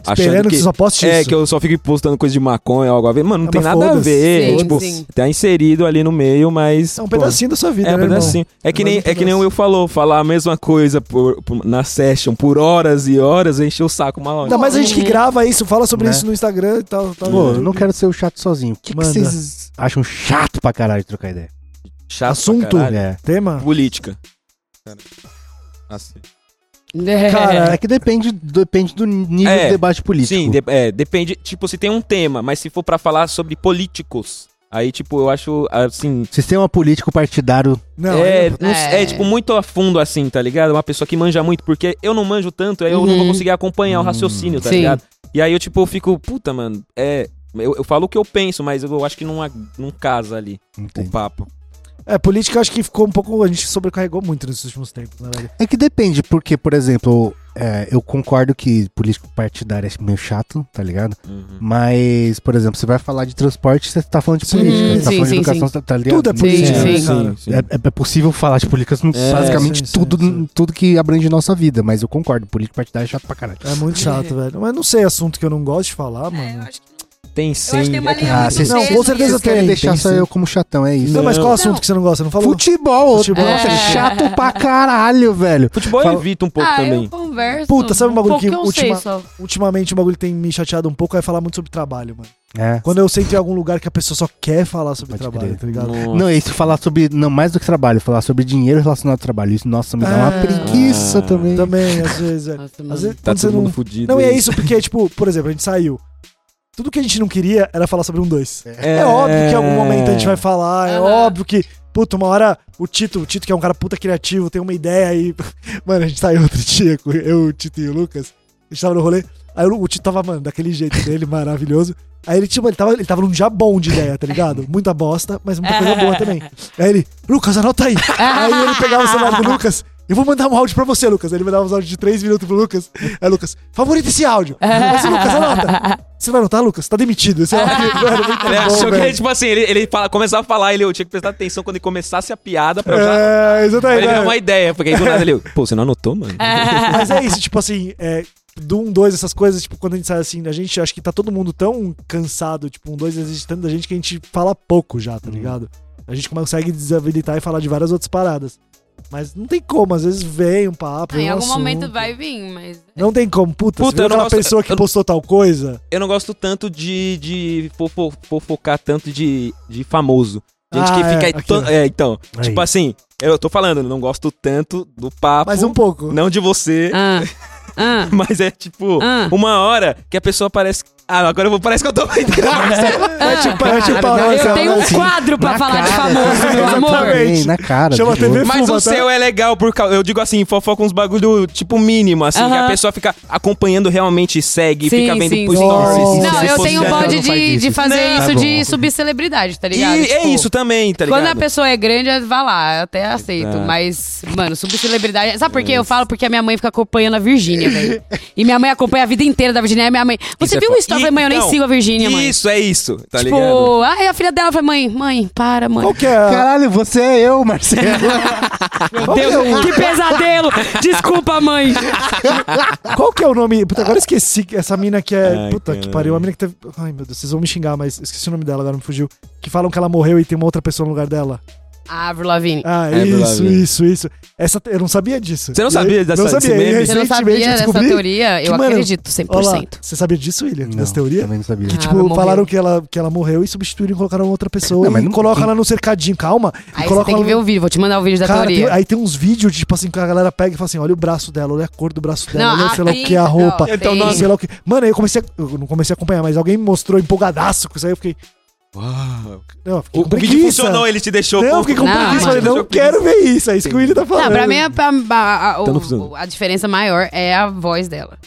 Esperando que, que. só poste É, isso. que eu só fico postando coisa de maconha ou algo a ver. Mano, não Ah, tem nada a ver. Sim, tipo, sim. tá inserido ali no meio, mas. É um pô, pedacinho da sua vida, é, um né, irmão? pedacinho. É que, É nem, um é que nem o. Will falou, falar a mesma coisa por, por- na session por horas e horas, encher o saco uma hora. Ainda mais a gente que grava isso, fala sobre Né? isso no Instagram e tal. tal Pô, eu não quero ser o chato sozinho. O que, que vocês acham chato pra caralho de trocar ideia? Chato pra Assunto. caralho. É. Tema? Política. Assim. É. Cara, É que depende, depende do nível É, do debate político. Sim, de- é, depende. Tipo, se tem um tema, mas se for pra falar sobre políticos, aí, tipo, eu acho, assim. Sistema político partidário. Não, é, aí- não é, É. tipo, muito a fundo, assim, tá ligado? Uma pessoa que manja muito, porque eu não manjo tanto, aí eu não vou Uhum. conseguir acompanhar o Hum. raciocínio, tá Sim. ligado? E aí eu, tipo, eu fico, puta, mano, é. Eu, eu falo o que eu penso, mas eu acho que não, não casa ali Entendi. o papo. É, política eu acho que ficou um pouco. A gente sobrecarregou muito nesses últimos tempos, né, velho? É que depende, porque, por exemplo, é, eu concordo que político partidário é meio chato, tá ligado? Uhum. Mas, por exemplo, você vai falar de transporte, você tá falando de Sim, política. Você tá sim, falando de sim, educação, sim. tá- tá ligado? Tudo é política, Sim, né, sim. cara? sim. É, é possível falar de políticas É, basicamente tudo, sim. tudo que abrange nossa vida, mas eu concordo, político partidário é chato pra caralho. É muito chato, velho. Mas não sei assunto que eu não gosto de falar, É, eu mano. acho que Tem acho sim. que tem uma é que- linha Ah, muito vocês Não, com certeza vocês querem tem, deixar tem só sim. eu como chatão, é isso. Não, mas qual Não. assunto que você não gosta? Não falou? Futebol, Futebol. nossa, É. chato pra caralho, velho. Futebol Fala- eu evito um pouco ah, também. eu converso. Puta, sabe um bagulho que eu ultima- sei só. Ultimamente o bagulho que tem me chateado um pouco é falar muito sobre trabalho, mano. É. Quando eu sento em algum lugar que a pessoa só quer falar sobre Pode trabalho, crer. tá ligado? Nossa. Não, isso falar sobre. Não, mais do que trabalho, falar sobre dinheiro relacionado ao trabalho. Isso, nossa, me dá uma Ah. preguiça também. Também, às vezes. É. Nossa, mano. Às vezes, Tá quando você todo não. mundo fudido. Não, e é isso, porque, tipo, por exemplo, a gente saiu. Tudo que a gente não queria era falar sobre um dois. É, É, óbvio que em algum momento a gente vai falar, é óbvio que. Puta, uma hora o Tito, o Tito, que é um cara puta criativo, tem uma ideia aí. Mano, a gente saiu outro dia, com eu, o Tito e o Lucas. A gente tava no rolê. Aí o o Tito tava, mano, daquele jeito dele, maravilhoso. Aí ele, tipo, ele tava, ele tava num dia bom de ideia, tá ligado? Muita bosta, mas muita coisa boa também. Aí ele, Lucas, anota aí. aí ele pegava o celular do Lucas eu vou mandar um áudio pra você, Lucas. Ele mandava uns áudios de 3 minutos pro Lucas. Aí, Lucas, favorita esse áudio. Esse Lucas, anota. Você vai anotar, Lucas? Tá demitido. Esse áudio, mano, muito Ele bom, achou que, velho. tipo assim, ele, ele fala, começava a falar, ele, eu tinha que prestar atenção quando ele começasse a piada pra eu já... É, Pra exatamente. ele dar é. uma ideia, porque aí do nada ele, pô, você não anotou, mano? Mas é isso, tipo assim, é, do 1, 2, essas coisas, tipo, quando a gente sai assim, a gente acho que tá todo mundo tão cansado, tipo, um 2 existe tanto da gente que a gente fala pouco já, tá ligado? A gente consegue desabilitar e falar de várias outras paradas. Mas não tem como, às vezes vem um papo. Ah, vem em um algum assunto. momento vai vir, mas. Não tem como. Puta, Puta, eu não gosto- pessoa que eu- postou tal coisa? Eu não gosto tanto de, de fofo- fofocar tanto de, de famoso. Gente Ah, que é, fica... aqui, tão- ó. é, então, Aí. tipo assim, eu tô falando, eu não gosto tanto do papo, Mas um pouco. não de você, Ah. Ah. mas é tipo, Ah. uma hora que a pessoa parece... Ah, agora eu vou, parece que eu tô... É tipo, é tipo Cara, a- eu Eu tenho um assim, quadro pra na falar de cara, famoso, meu amor. exatamente. Na cara. Chama TV. Mas o tá? seu é legal, por causa, eu digo assim, fofoca uns bagulho, tipo, mínimo, assim, que a Aham. pessoa fica acompanhando realmente, segue, Sim, fica vendo sim, por sim. stories. Não, eu tenho postando. bode não faz de, isso. de fazer Não. isso Tá de bom. subir celebridade, tá E ligado? é Tipo, isso também, tá ligado? Quando a pessoa é grande, vá lá, eu até aceito. Mas, mano, subcelebridade. Sabe por quê? Eu falo porque a minha mãe fica acompanhando a Virgínia, velho. E minha mãe acompanha a vida inteira da Virgínia. Minha mãe. Você Isso é viu fo- o story? Eu falei, mãe, eu nem Então, sigo a Virgínia, mãe. Isso, é isso, tá tipo, ligado? ah, e a filha dela foi, mãe, mãe, para, mãe. Qual que é? Caralho, você é eu, Marcelo. qual que é o- Que pesadelo! Desculpa, mãe. Qual que é o nome? Puta, agora esqueci essa mina que é. Ai, puta que pariu. A mina que teve. Ai, meu Deus, vocês vão me xingar, mas esqueci o nome dela, agora me fugiu. Que falam que ela morreu e tem uma outra pessoa no lugar dela. Ah, Avril Lavigne. Ah, É, isso, Lavigne. isso, isso. Essa, eu não sabia disso. Você não sabia dessa- Não sabia. meme? Você não sabia eu dessa teoria? Eu que, mano, acredito, Olha lá, 100%. você sabia disso, William? Não, dessa teoria? Também não sabia. Que, Ah, tipo, morreu. falaram que ela, que ela morreu e substituíram e colocaram outra pessoa Não, mas e não- colocam ela no cercadinho. Calma. e Aí você tem que ela ver no- o vídeo, vou te mandar o vídeo da Cara, teoria. tem- aí tem uns vídeos, tipo assim, que a galera pega e fala assim: olha o braço dela, olha a cor do braço dela, Não, olha a sei lá o que, a roupa. Então, tem- nós- Sei lá o que. Mano, aí eu comecei a, Eu não comecei a acompanhar, mas alguém me mostrou empolgadaço com isso aí. Eu fiquei. Uau. Não, fiquei O, com o vídeo funcionou, ele te deixou... Não, fiquei com Não, preguiça. Falei, não quero ver isso. É isso que o William tá falando. Não, pra mim, a, a- a- o- Tá a diferença maior é a voz dela.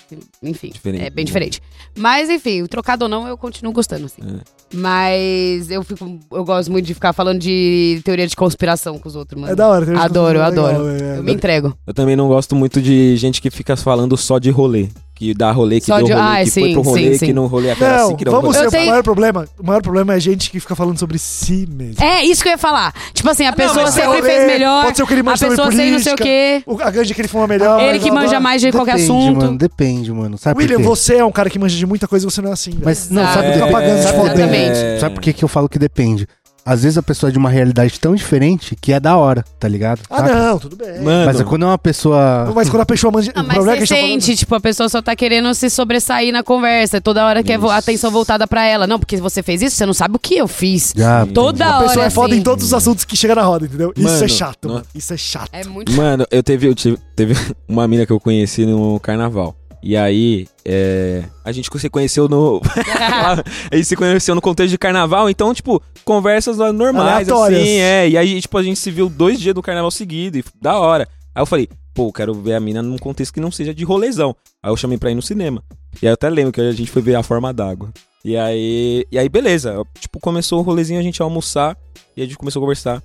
Enfim, Diferente. é bem diferente. Mas, enfim, trocado ou não, eu continuo gostando, assim. É. Mas eu fico. Eu gosto muito de ficar falando de teoria de conspiração com os outros, mano. É da hora. Adoro, eu legal, adoro. é, Eu me entrego. Eu também não gosto muito de gente que fica falando só de rolê. Que dá rolê, que Só deu de- rolê, Ah, que foi sim, pro rolê, sim, que sim. no rolê até Não, assim que deu vamos rolê. ser Eu o tenho- maior problema. O maior problema é gente que fica falando sobre si mesmo. É isso que eu ia falar. Tipo assim, a pessoa mas sempre rolê, fez melhor. Pode ser o que ele a manja sobre pessoa sem não sei o quê. O, a ganja que ele fuma melhor. Ele que manja blá. mais de qualquer Depende, assunto. mano. Depende, mano. Sabe William, por quê? você é um cara que manja de muita coisa e você não é assim. velho. Mas, não, Exato. sabe, É, propaganda, sabe, exatamente. depende. sabe por que, que eu falo que depende? Às vezes a pessoa é de uma realidade tão diferente que é da hora, tá ligado? Ah, Saca? não, tudo bem. Mano, Mas é quando é uma pessoa. Mas quando a pessoa manja. Não, o mas problema é você que a gente tá falando- sente, tipo, a pessoa só tá querendo se sobressair na conversa. Toda hora quer vo- Isso. atenção voltada pra ela. Não, porque você fez isso, você não sabe o que eu fiz. Já, Toda A hora. pessoa é foda assim. em todos os assuntos que chega na roda, entendeu? Isso Mano, é chato, não- mano. Isso é chato. É muito. Mano, eu teve, eu tive, teve uma mina que eu conheci no carnaval. E aí, é, a gente se conheceu no. a gente se conheceu no contexto de carnaval, então, tipo, conversas lá normais, Aleatórias. assim, é. E aí, tipo, a gente se viu dois dias do carnaval seguido, e da hora. Aí eu falei, pô, eu quero ver a mina num contexto que não seja de rolezão. Aí eu chamei pra ir no cinema. E aí eu até lembro que a gente foi ver a forma d'água. E aí, e aí, beleza. Tipo, começou o rolezinho, a gente ia almoçar, e a gente começou a conversar.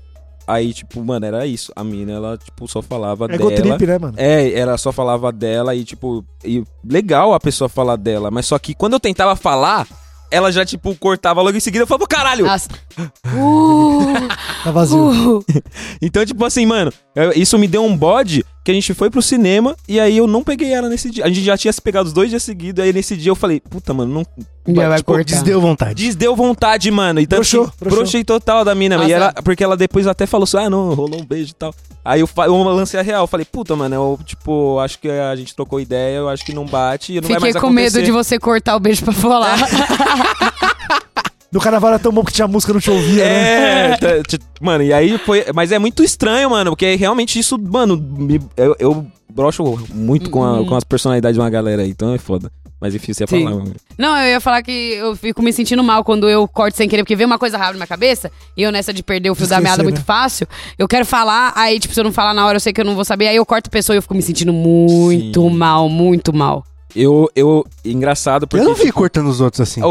Aí, tipo, mano, era isso. A mina, ela, tipo, só falava Ego dela. trip, né, mano? É, ela só falava dela e, tipo, e legal a pessoa falar dela, mas só que quando eu tentava falar, ela já, tipo, cortava logo em seguida e falava, caralho! Nossa. Uh, Tá vazio. uh. Então, tipo assim, mano, eu- isso me deu um bode que a gente foi pro cinema e aí eu não peguei ela nesse dia. A gente já tinha se pegado os dois dias seguidos, aí nesse dia eu falei, puta, mano, não. Já vai tipo, cortar. Desdeu vontade. Desdeu vontade, mano. E tanto Broxou, que- broxou. broxei total da mina. Nossa. E ela, porque ela depois até falou assim: ah, não, rolou um beijo e tal. Aí eu, eu lancei a real. Falei, puta, mano, eu, tipo, acho que a gente trocou ideia, eu acho que não bate. E não vai Fiquei mais com medo acontecer. de você cortar o beijo pra falar. No carnaval era tão bom que tinha música, não te ouvia, né? É, mano, e aí foi. Mas é muito estranho, mano, porque realmente isso, mano, me- eu, eu broxo muito com, a- Hum. com as personalidades de uma galera aí, então é foda. Mas enfim, você ia Sim. falar. Não, eu ia falar que eu fico me sentindo mal quando eu corto sem querer, porque vem uma coisa rápida na minha cabeça, e eu nessa de perder o fio da Esquecer, meada muito né? fácil, eu quero falar, aí, tipo, se eu não falar na hora, eu sei que eu não vou saber, aí eu corto a pessoa e eu fico me sentindo muito Sim. mal, muito mal. Eu, eu. Engraçado porque. Eu não vi cortando os outros assim.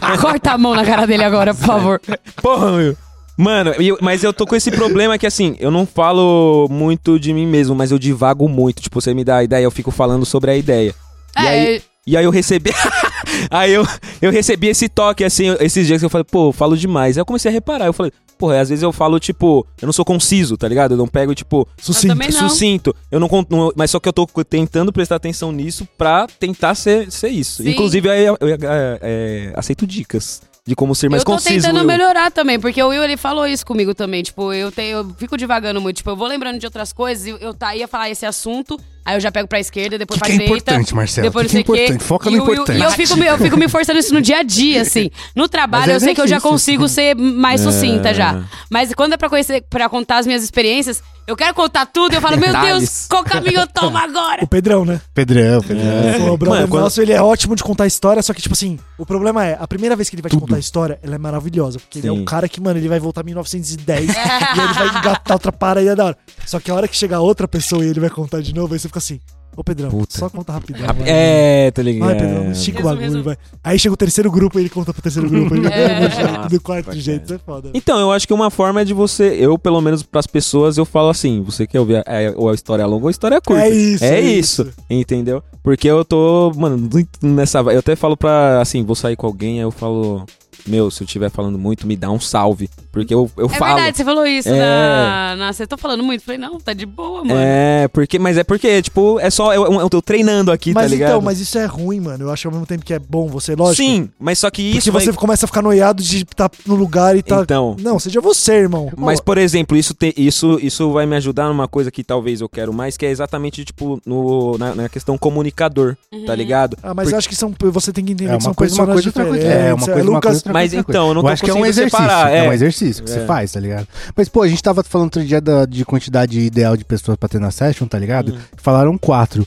Da- Corta a mão na cara dele agora, por favor. Porra, meu. Mano, eu- mas eu tô com esse problema que assim, eu não falo muito de mim mesmo, mas eu divago muito. Tipo, você me dá a ideia, eu fico falando sobre a ideia. E É, aí, e aí eu recebi. aí eu, eu recebi esse toque, assim, esses dias que eu falei, pô, eu falo demais. Aí eu comecei a reparar. Eu falei, porra, às vezes eu falo, tipo, eu não sou conciso, tá ligado? Eu não pego, tipo, Sucinto. não. sucinto. Eu não, con- não- Mas só que eu tô tentando prestar atenção nisso pra tentar ser, ser isso. Sim. Inclusive, aí eu, eu, é, é, aceito dicas de como ser mais eu tô conciso. tentando Will. melhorar também, porque o Will, ele falou isso comigo também. Tipo, eu, tenho, eu fico divagando muito. Tipo, eu vou lembrando de outras coisas e eu, eu tá, ia falar esse assunto, aí eu já pego pra esquerda, depois Que pra que é direita. importante, Marcelo? Depois Que que é importante? Foca E no Will- importante. E eu fico, me- eu fico me forçando isso no dia a dia, assim. No trabalho, é eu sei que eu já consigo ser mais É. sucinta já. Mas quando é pra, conhecer, pra contar as minhas experiências, eu quero contar tudo e eu falo, meu. Deus, qual caminho eu tomo agora? O Pedrão, né? Pedrão, Pedrão. O brother Mano, quando- nosso, ele é ótimo de contar história, só que, tipo assim, o problema é, a primeira vez que ele vai te Tudo. contar a história, ela é maravilhosa. Porque ele é Sim. um cara que, mano, ele vai voltar em 1910 e ele vai engatar outra parada da hora. Só que a hora que chegar outra pessoa e ele vai contar de novo, aí você fica assim, ô Pedrão, Puta. só conta rapidão. Rap- vai. É, tá ligado? Vai, Pedrão, estica o bagulho, vai. Aí chega o terceiro grupo e ele conta pro terceiro grupo. Ele É. vai do jeito, Nossa, do quarto bacana. jeito, isso é foda. Então, eu acho que uma forma é de você, eu pelo menos pras pessoas, eu falo assim, você quer ouvir a, é, ou a história longa ou a história curta. É isso, É é isso, isso. entendeu? Porque eu tô, mano, nessa, eu até falo pra, assim, vou sair com alguém, aí eu falo, meu, se eu estiver falando muito, me dá um salve, porque eu, eu É falo. verdade, você falou isso É. na, na. Você tá falando muito? Falei, não, tá de boa, mano. É, porque, mas é porque, tipo, é só, eu, eu tô treinando aqui, Mas tá ligado? então, mas isso é ruim, mano. Eu acho ao mesmo tempo que é bom você, lógico. Sim, mas só que Porque isso vai... você começa a ficar noiado de estar no lugar e tá. Então, Não, seja você, irmão. Mas, por exemplo, isso, te- isso, isso vai me ajudar numa coisa que talvez eu quero mais, que é exatamente, tipo, no, na, na questão comunicador, tá ligado? Ah, mas Por- eu acho que são, você tem que entender É que são uma coisa, uma coisa, outra coisa. diferentes. É, uma coisa, uma Lucas, coisa, outra Mas coisa, então, eu não eu tô que é um conseguindo exercício. separar, É é. um exercício que É. você faz, tá ligado? Mas, pô, a gente tava falando outro dia da, de quantidade ideal de pessoas pra ter na session, tá ligado? Hum. Falaram quatro.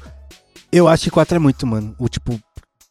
Eu acho que quatro é muito, mano. O tipo,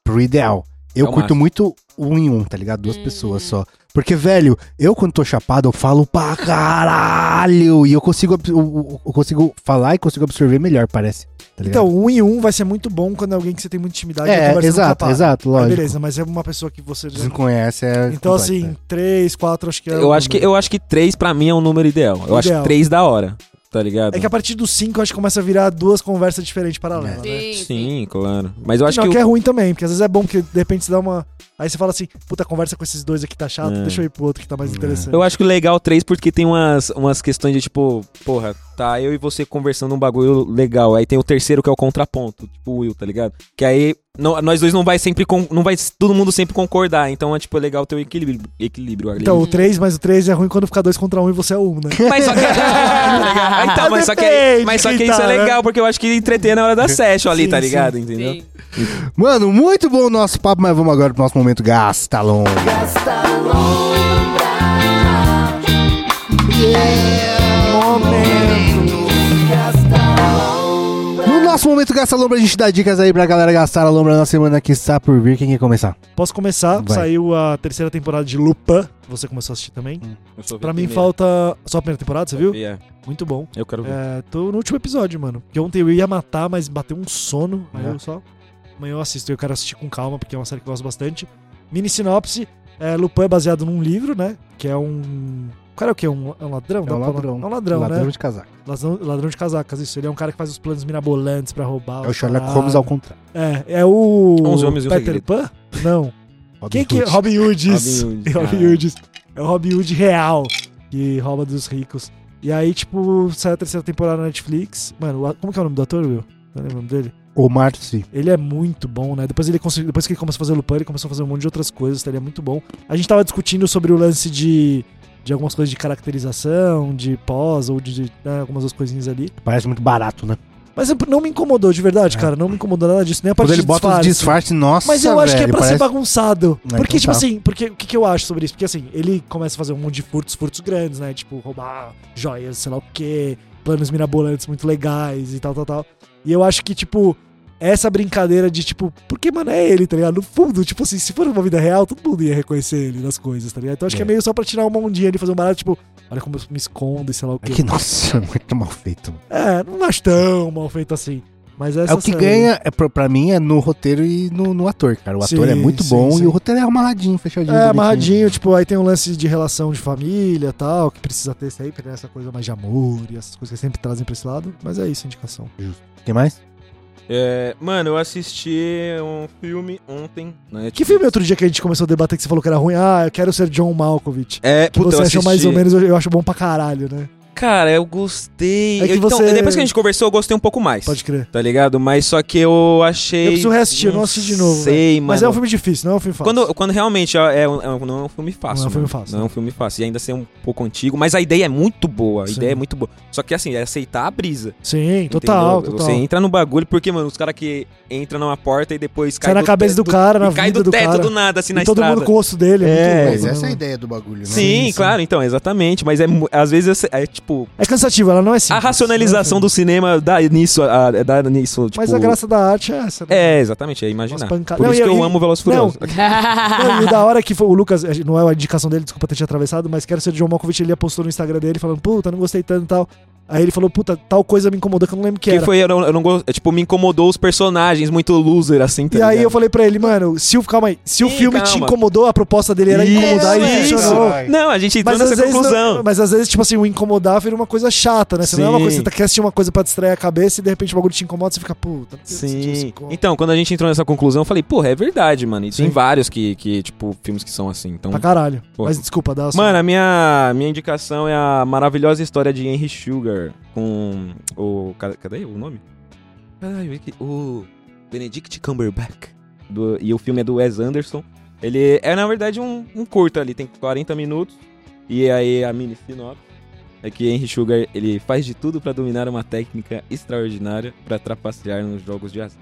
pro ideal. Eu É o curto máximo. muito um em um, tá ligado? Duas Hum. pessoas só. Porque, velho, eu quando tô chapado, eu falo pra caralho. E eu consigo, eu, eu- eu consigo falar e consigo absorver melhor, parece. Tá? Então, um em um vai ser muito bom quando é alguém que você tem muita intimidade. e é, exato, exato, Aí lógico. beleza, mas é uma pessoa que você já... Você não conhece, é. Então, complexo, assim, é. três, quatro, acho que é. Eu o acho que, eu acho que três pra mim é um número ideal. Eu acho Ideal. que três da hora, tá ligado? É que a partir dos cinco, acho que começa a virar duas conversas diferentes paralelas, né? Sim, sim. Claro. Mas eu acho não, que... que, o- é ruim também, porque às vezes é bom, porque de repente você dá uma. Aí você fala assim, puta, conversa com esses dois aqui tá chato, É. deixa eu ir pro outro que tá mais interessante. Eu acho que legal três porque tem umas, umas questões de tipo, porra, tá eu e você conversando um bagulho legal. Aí tem o terceiro que é o contraponto, tipo o Will, tá ligado? Que aí não- nós dois não vai sempre con- não vai todo mundo sempre concordar, então é tipo legal ter o equilíbrio, equilíbrio ali. Então, o 3, mas o 3 é ruim quando fica dois contra um e você é um, né? mas só que então, mas só que mas só que isso tá, é né? legal porque eu acho que entreter na hora da session ali, Sim, tá sim. ligado? Entendeu? Sim. Mano, muito bom o nosso papo, mas vamos agora pro nosso momento Gasta Longa. No nosso momento Gasta Lombra, a gente dá dicas aí pra galera gastar a lombra na semana que está por vir. Quem quer começar? Posso começar? Vai. Saiu a terceira temporada de Lupin. Você começou a assistir também? Eu vi Pra mim falta. Só a primeira temporada, você viu? É, Muito bom. eu quero ver. É, tô no último episódio, mano. Porque ontem eu ia matar, mas bateu um sono. Aí É. eu só. Amanhã eu assisto. Eu quero assistir com calma, porque é uma série que eu gosto bastante. Mini sinopse: é, Lupin é baseado num livro, né? Que é um. O cara é o quê? Um, é um ladrão? É Dá um ladrão. É um ladrão, Ladrão né? de casaco. Ladrão, ladrão de casacas, isso. Ele é um cara que faz os planos mirabolantes pra roubar. É o Sherlock. Holmes ao contrário. É, é o. Onze Homens e um Peter Segredo. Pan? Não. Robin Quem que é? Hood. Robin Hood, isso. Robin Hood, Robin. Hood. É o Robin Hood real, que rouba dos ricos. E aí, tipo, sai a terceira temporada na Netflix. Mano, como que é o nome do ator, Will? Não lembro o nome dele? O Marcy. Ele é muito bom, né? Depois, ele depois que ele começou a fazer o Lupin, ele começou a fazer um monte de outras coisas, tá? Ele é muito bom. A gente tava discutindo sobre o lance de, de algumas coisas de caracterização, de pós, ou de, de, né, algumas outras coisinhas ali. Parece muito barato, né? Mas não me incomodou, de verdade, É. cara. Não me incomodou nada disso. Nem a parte Quando ele bota os disfarce. disfarces, nossa, Mas eu acho que é velho, pra ser parece- bagunçado. É, porque, então tipo tá. assim, porque o que, que eu acho sobre isso? Porque assim, ele começa a fazer um monte de furtos, furtos grandes, né? Tipo, roubar joias, sei lá o quê, planos mirabolantes muito legais e tal, tal, tal. E eu acho que, tipo, essa brincadeira de, tipo, porque, mano, é ele, tá ligado? No fundo, tipo assim, se for uma vida real, todo mundo ia reconhecer ele nas coisas, tá ligado? Então acho que é É. meio só pra tirar uma ondinha ali, fazer um barato, tipo, olha como eu me escondo e sei lá o É quê. que, nossa, é muito mal feito. É, não acho tão mal feito assim. Mas essa É o que série- ganha, é, pra, mim, é no roteiro e no, no ator, cara. O ator Sim, é muito sim, bom sim. e o roteiro é amarradinho, fechadinho. É, bonitinho. amarradinho, tipo, aí tem um lance de relação de família e tal, que precisa ter sempre, né? Essa coisa mais de amor e essas coisas que sempre trazem pra esse lado. Mas é isso a indicação. Tem mais? É, mano, eu assisti um filme ontem. Né, Que filme outro dia que a gente começou a debater que você falou que era ruim? Ah, eu quero ser John Malkovich. É, Que puta, você eu achou assisti. mais ou menos, eu, eu acho bom pra caralho, né? Cara, eu gostei. É que Eu- então, você- depois que a gente conversou, eu gostei um pouco mais. Pode crer. Tá ligado? Mas só que eu achei. Eu preciso reassistir, eu não assisti de novo, Sei, mano. Mas é um filme difícil, não é um filme fácil. Quando, quando realmente é, é um- é um- não é um filme fácil. Não é um filme fácil. Não é um filme fácil. E ainda ser um pouco antigo. Mas a ideia é muito boa. A Sim. ideia é muito boa. Só que assim, é aceitar a brisa. Sim, total, entendeu? total. Você entra no bagulho, porque, mano, os caras que entram numa porta e depois cai Sai na do cabeça teto do cara, na e cai vida do do teto cara. do nada, assim, na e todo estrada. mundo com o osso dele. É, É, muito Mas louco, essa é a ideia do bagulho, né? Sim, claro, então, exatamente. Mas é, às vezes é tipo. É cansativo, ela não é simples. a racionalização do cinema dá nisso, a, dá nisso, tipo. Mas a graça da arte é essa, né? É, exatamente, é imaginar. Por Não, isso e- que eu e- amo Velozes e Furiosos. Não, e da hora que foi o Lucas, não é a indicação dele, desculpa ter te atravessado, mas quero ser John Malkovich, ele postou no Instagram dele falando, puta, não gostei tanto e tal. Aí ele falou, puta, tal coisa me incomodou que eu não lembro o que Que era. foi, eu não, eu não gosto, é, tipo, me incomodou os personagens muito loser, assim, tá E aí ligado? eu falei pra ele, mano, se o, calma aí, se o Ih, filme te calma. incomodou, a proposta dele era incomodar e Isso, funcionou. isso. Não, a gente entrou Mas às, nessa vezes, conclusão. não- mas às vezes, tipo assim, o incomodar vira uma coisa chata, né? Você não é uma Sim. coisa, você tá- quer assistir uma coisa pra distrair a cabeça e de repente o bagulho te incomoda, você fica, puta, Sim. Então, quando a gente entrou nessa conclusão, eu falei, porra, é verdade, mano. E tem Sim. vários que, que, tipo, filmes que são assim. Então, Pra caralho. Pô. Mas desculpa, dá sua- Mano, a minha, minha indicação é a maravilhosa história de Henry Sugar com o. ca- Cadê o nome? Que- o Benedict Cumberbatch. Do- e o filme é do Wes Anderson. Ele é, na verdade, um, um curta ali, tem 40 minutos. E aí a mini sinopse é que Henry Sugar ele faz de tudo pra dominar uma técnica extraordinária pra trapacear nos jogos de azar.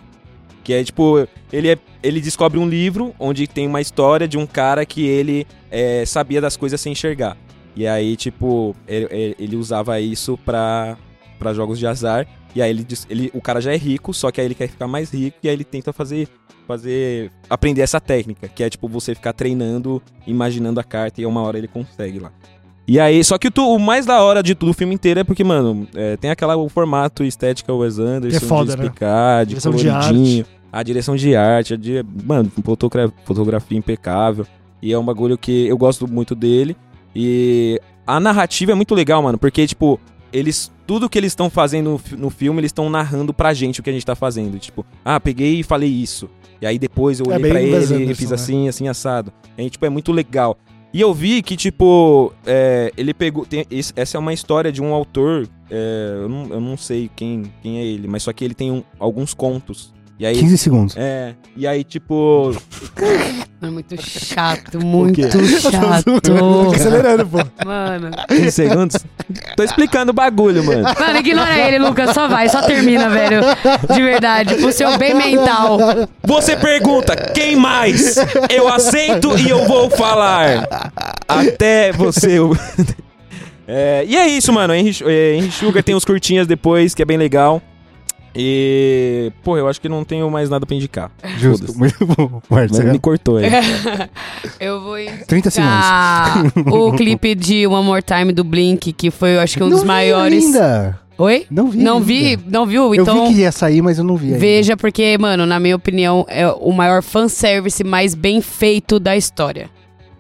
Que é tipo, ele, é, ele descobre um livro onde tem uma história de um cara que ele é, sabia das coisas sem enxergar. E aí, tipo, ele, ele- usava isso pra, pra jogos de azar. E aí ele, ele, o cara já é rico, só que aí ele quer ficar mais rico e aí ele tenta fazer, fazer, aprender essa técnica, que é tipo você ficar treinando, imaginando a carta e uma hora ele consegue lá. E aí, só que o, tu- o mais da hora de tudo o filme inteiro é porque, mano, é, tem aquela o formato estética Wes Anderson Que é foda, de né? explicar, de Direção de coloridinho, a direção de arte, a di- mano, fotogra- fotografia impecável. E é um bagulho que eu gosto muito dele. E a narrativa é muito legal, mano, porque, tipo, eles. Tudo que eles estão fazendo no fi- no filme, eles estão narrando pra gente o que a gente tá fazendo. Tipo, ah, peguei e falei isso. E aí depois eu É olhei bem pra ele e fiz né? assim, assim, assado. E, tipo, é muito legal. E eu vi que, tipo, é, ele pegou. tem- esse- essa é uma história de um autor. é, eu, não, eu não sei quem, quem é ele, mas só que ele tem um- alguns contos. E aí. 15 segundos. É, e aí, tipo. É muito chato, muito chato. Tô acelerando, pô. Mano. 15 segundos? Tô explicando o bagulho, mano. Mano, ignora ele, Lucas. Só vai, só termina, velho. De verdade, pro seu bem mental. Você pergunta, quem mais? Eu aceito e eu vou falar. Até você. É, e é isso, mano. Henry Sugar tem uns curtinhas depois, que é bem legal. E. Pô, eu acho que não tenho mais nada pra indicar. Justo, muito bom. Mas me cortou aí. Eu vou 30 segundos. indicar o clipe de One More Time do Blink, que foi, eu acho que um Não dos vi maiores. Ainda. Oi? Não vi. Não ainda. vi? Não viu? Eu Então. vi que ia sair, mas eu não vi ainda. Veja, porque, mano, na minha opinião, é o maior fanservice mais bem feito da história.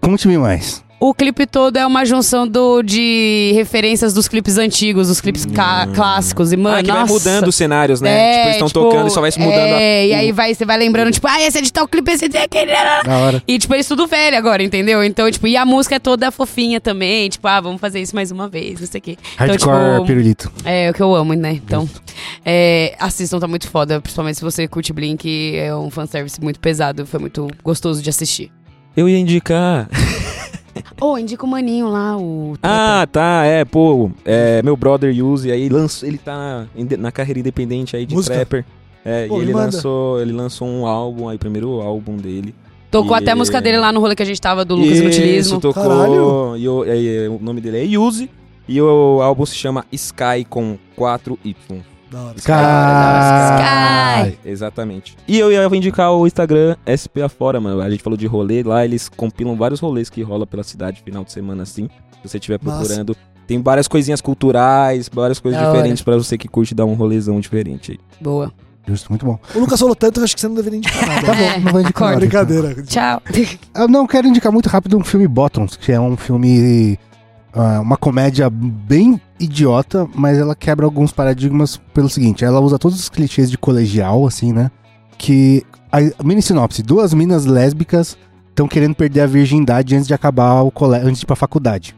Conte-me mais. O clipe todo é uma junção do, de referências dos clipes antigos, dos clipes ca- clássicos. E, mano, ah, que vai nossa. mudando os cenários, né? É, tipo, eles estão tipo, tocando e só vai se mudando É, a... e aí vai, você vai lembrando, tipo, ah, esse é de tal clipe, esse é de aquele. Da hora. E, tipo, eles tudo velho agora, entendeu? Então, tipo, e a música é toda fofinha também. Tipo, ah, vamos fazer isso mais uma vez, não sei o quê. Hardcore então, tipo, pirulito. é o que eu amo, né? Então, é, assistam, tá muito foda. Principalmente se você curte Blink, é um fanservice muito pesado. Foi muito gostoso de assistir. Eu ia indicar... Ô, indica o maninho lá, o... Ah, tá, é, pô, é, meu brother Yuzi, aí lançou, ele tá na, na carreira independente aí de Música? trapper. É, Pô, e ele manda. lançou, ele lançou um álbum, aí o primeiro álbum dele. Tocou E- até a música dele lá no rolê que a gente tava, do Lucas Isso, Inutilismo. tocou, Caralho. e o, e o nome dele é Yuzi, e o álbum se chama Sky com 4Y. Da hora. Sky. Exatamente. E eu ia indicar o Instagram SP Afora, mano. A gente falou de rolê lá, eles compilam vários rolês que rola pela cidade final de semana assim. Se você estiver procurando, tem várias coisinhas culturais, várias coisas Da diferentes pra você que curte dar um rolezão diferente aí. Boa. Justo, muito bom. O Lucas falou tanto, eu acho que você não deveria indicar nada. Tá bom, não vou indicar nada. Brincadeira. Tchau. Eu não quero indicar muito rápido um filme Bottoms, que é um filme. ah, uma comédia bem idiota, mas ela quebra alguns paradigmas pelo seguinte: ela usa todos os clichês de colegial, assim, né? Que. A mini sinopse: duas minas lésbicas estão querendo perder a virgindade antes de acabar o colégio, antes de ir pra faculdade.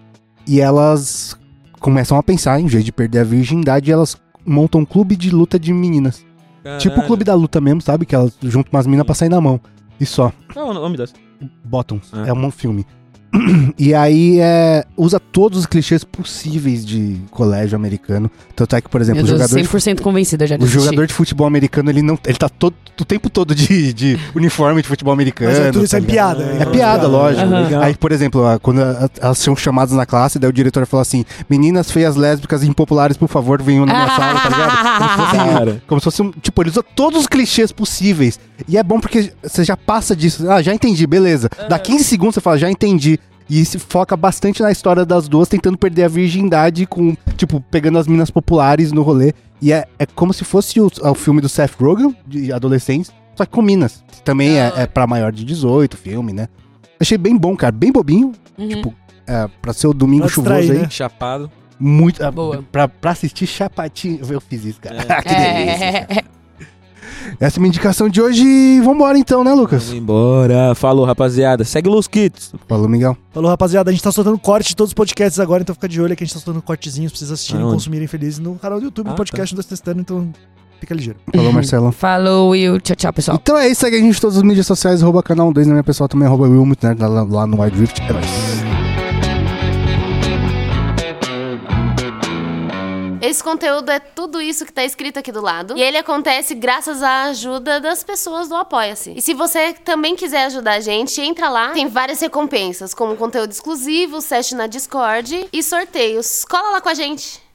E elas começam a pensar, em vez de perder a virgindade, elas montam um clube de luta de meninas. Tipo o clube da luta mesmo, sabe? Que elas juntam umas minas pra sair na mão. E só. Não, o nome dessa. Bottoms. Ah. É um filme. E aí é, usa todos os clichês possíveis de colégio americano. Tanto é que, por exemplo, Meu o Deus, jogador, de, 100% convencida já de o jogador de futebol americano, ele não. Ele tá todo, o tempo todo de, de uniforme de futebol americano. Mas é tudo isso tá é piada. É piada, lógico. Legal. Aí, por exemplo, quando elas são chamadas na classe, daí o diretor fala assim: Meninas feias lésbicas e impopulares, por favor, venham na minha sala, tá ligado? Como se fosse, Cara. como se fosse um. Tipo, ele usa todos os clichês possíveis. E é bom porque você já passa disso. Ah, já entendi, beleza. Dá 15 segundos você fala, já entendi. E se foca bastante na história das duas, tentando perder a virgindade com, tipo, pegando as minas populares no rolê. E é, é como se fosse o, o filme do Seth Rogen, de adolescentes, só que com minas. Também é, é pra maior de 18 filme, né? Achei bem bom, cara. Bem bobinho. Uhum. Tipo, é, pra ser o domingo Pra chuvoso distrair, aí. né? Chapado. Muito. ah, Boa. Pra, pra assistir chapatinho. Eu fiz isso, cara. É. que delícia. É. Essa é a minha indicação de hoje. e Vambora então, né, Lucas? Vamos embora. Falou, rapaziada. Segue Los Kits. Falou, Miguel. Falou, rapaziada, a gente tá soltando corte de todos os podcasts agora, então fica de olho que a gente tá soltando cortezinhos pra vocês assistirem e consumirem felizes no canal do YouTube, Ah, no podcast dos Testando, então fica ligeiro. Falou, Marcelo. Falou, Will. Tchau, tchau, pessoal. Então é isso, segue a gente em todas as mídias sociais, arroba canal 2 na minha pessoal também, arroba Will Muito Nerd, lá, lá no Wide Rift. É nóis. Esse conteúdo é tudo isso que tá escrito aqui do lado. E ele acontece graças à ajuda das pessoas do Apoia-se. E se você também quiser ajudar a gente, entra lá. Tem várias recompensas, como conteúdo exclusivo, session na Discord e sorteios. Cola lá com a gente.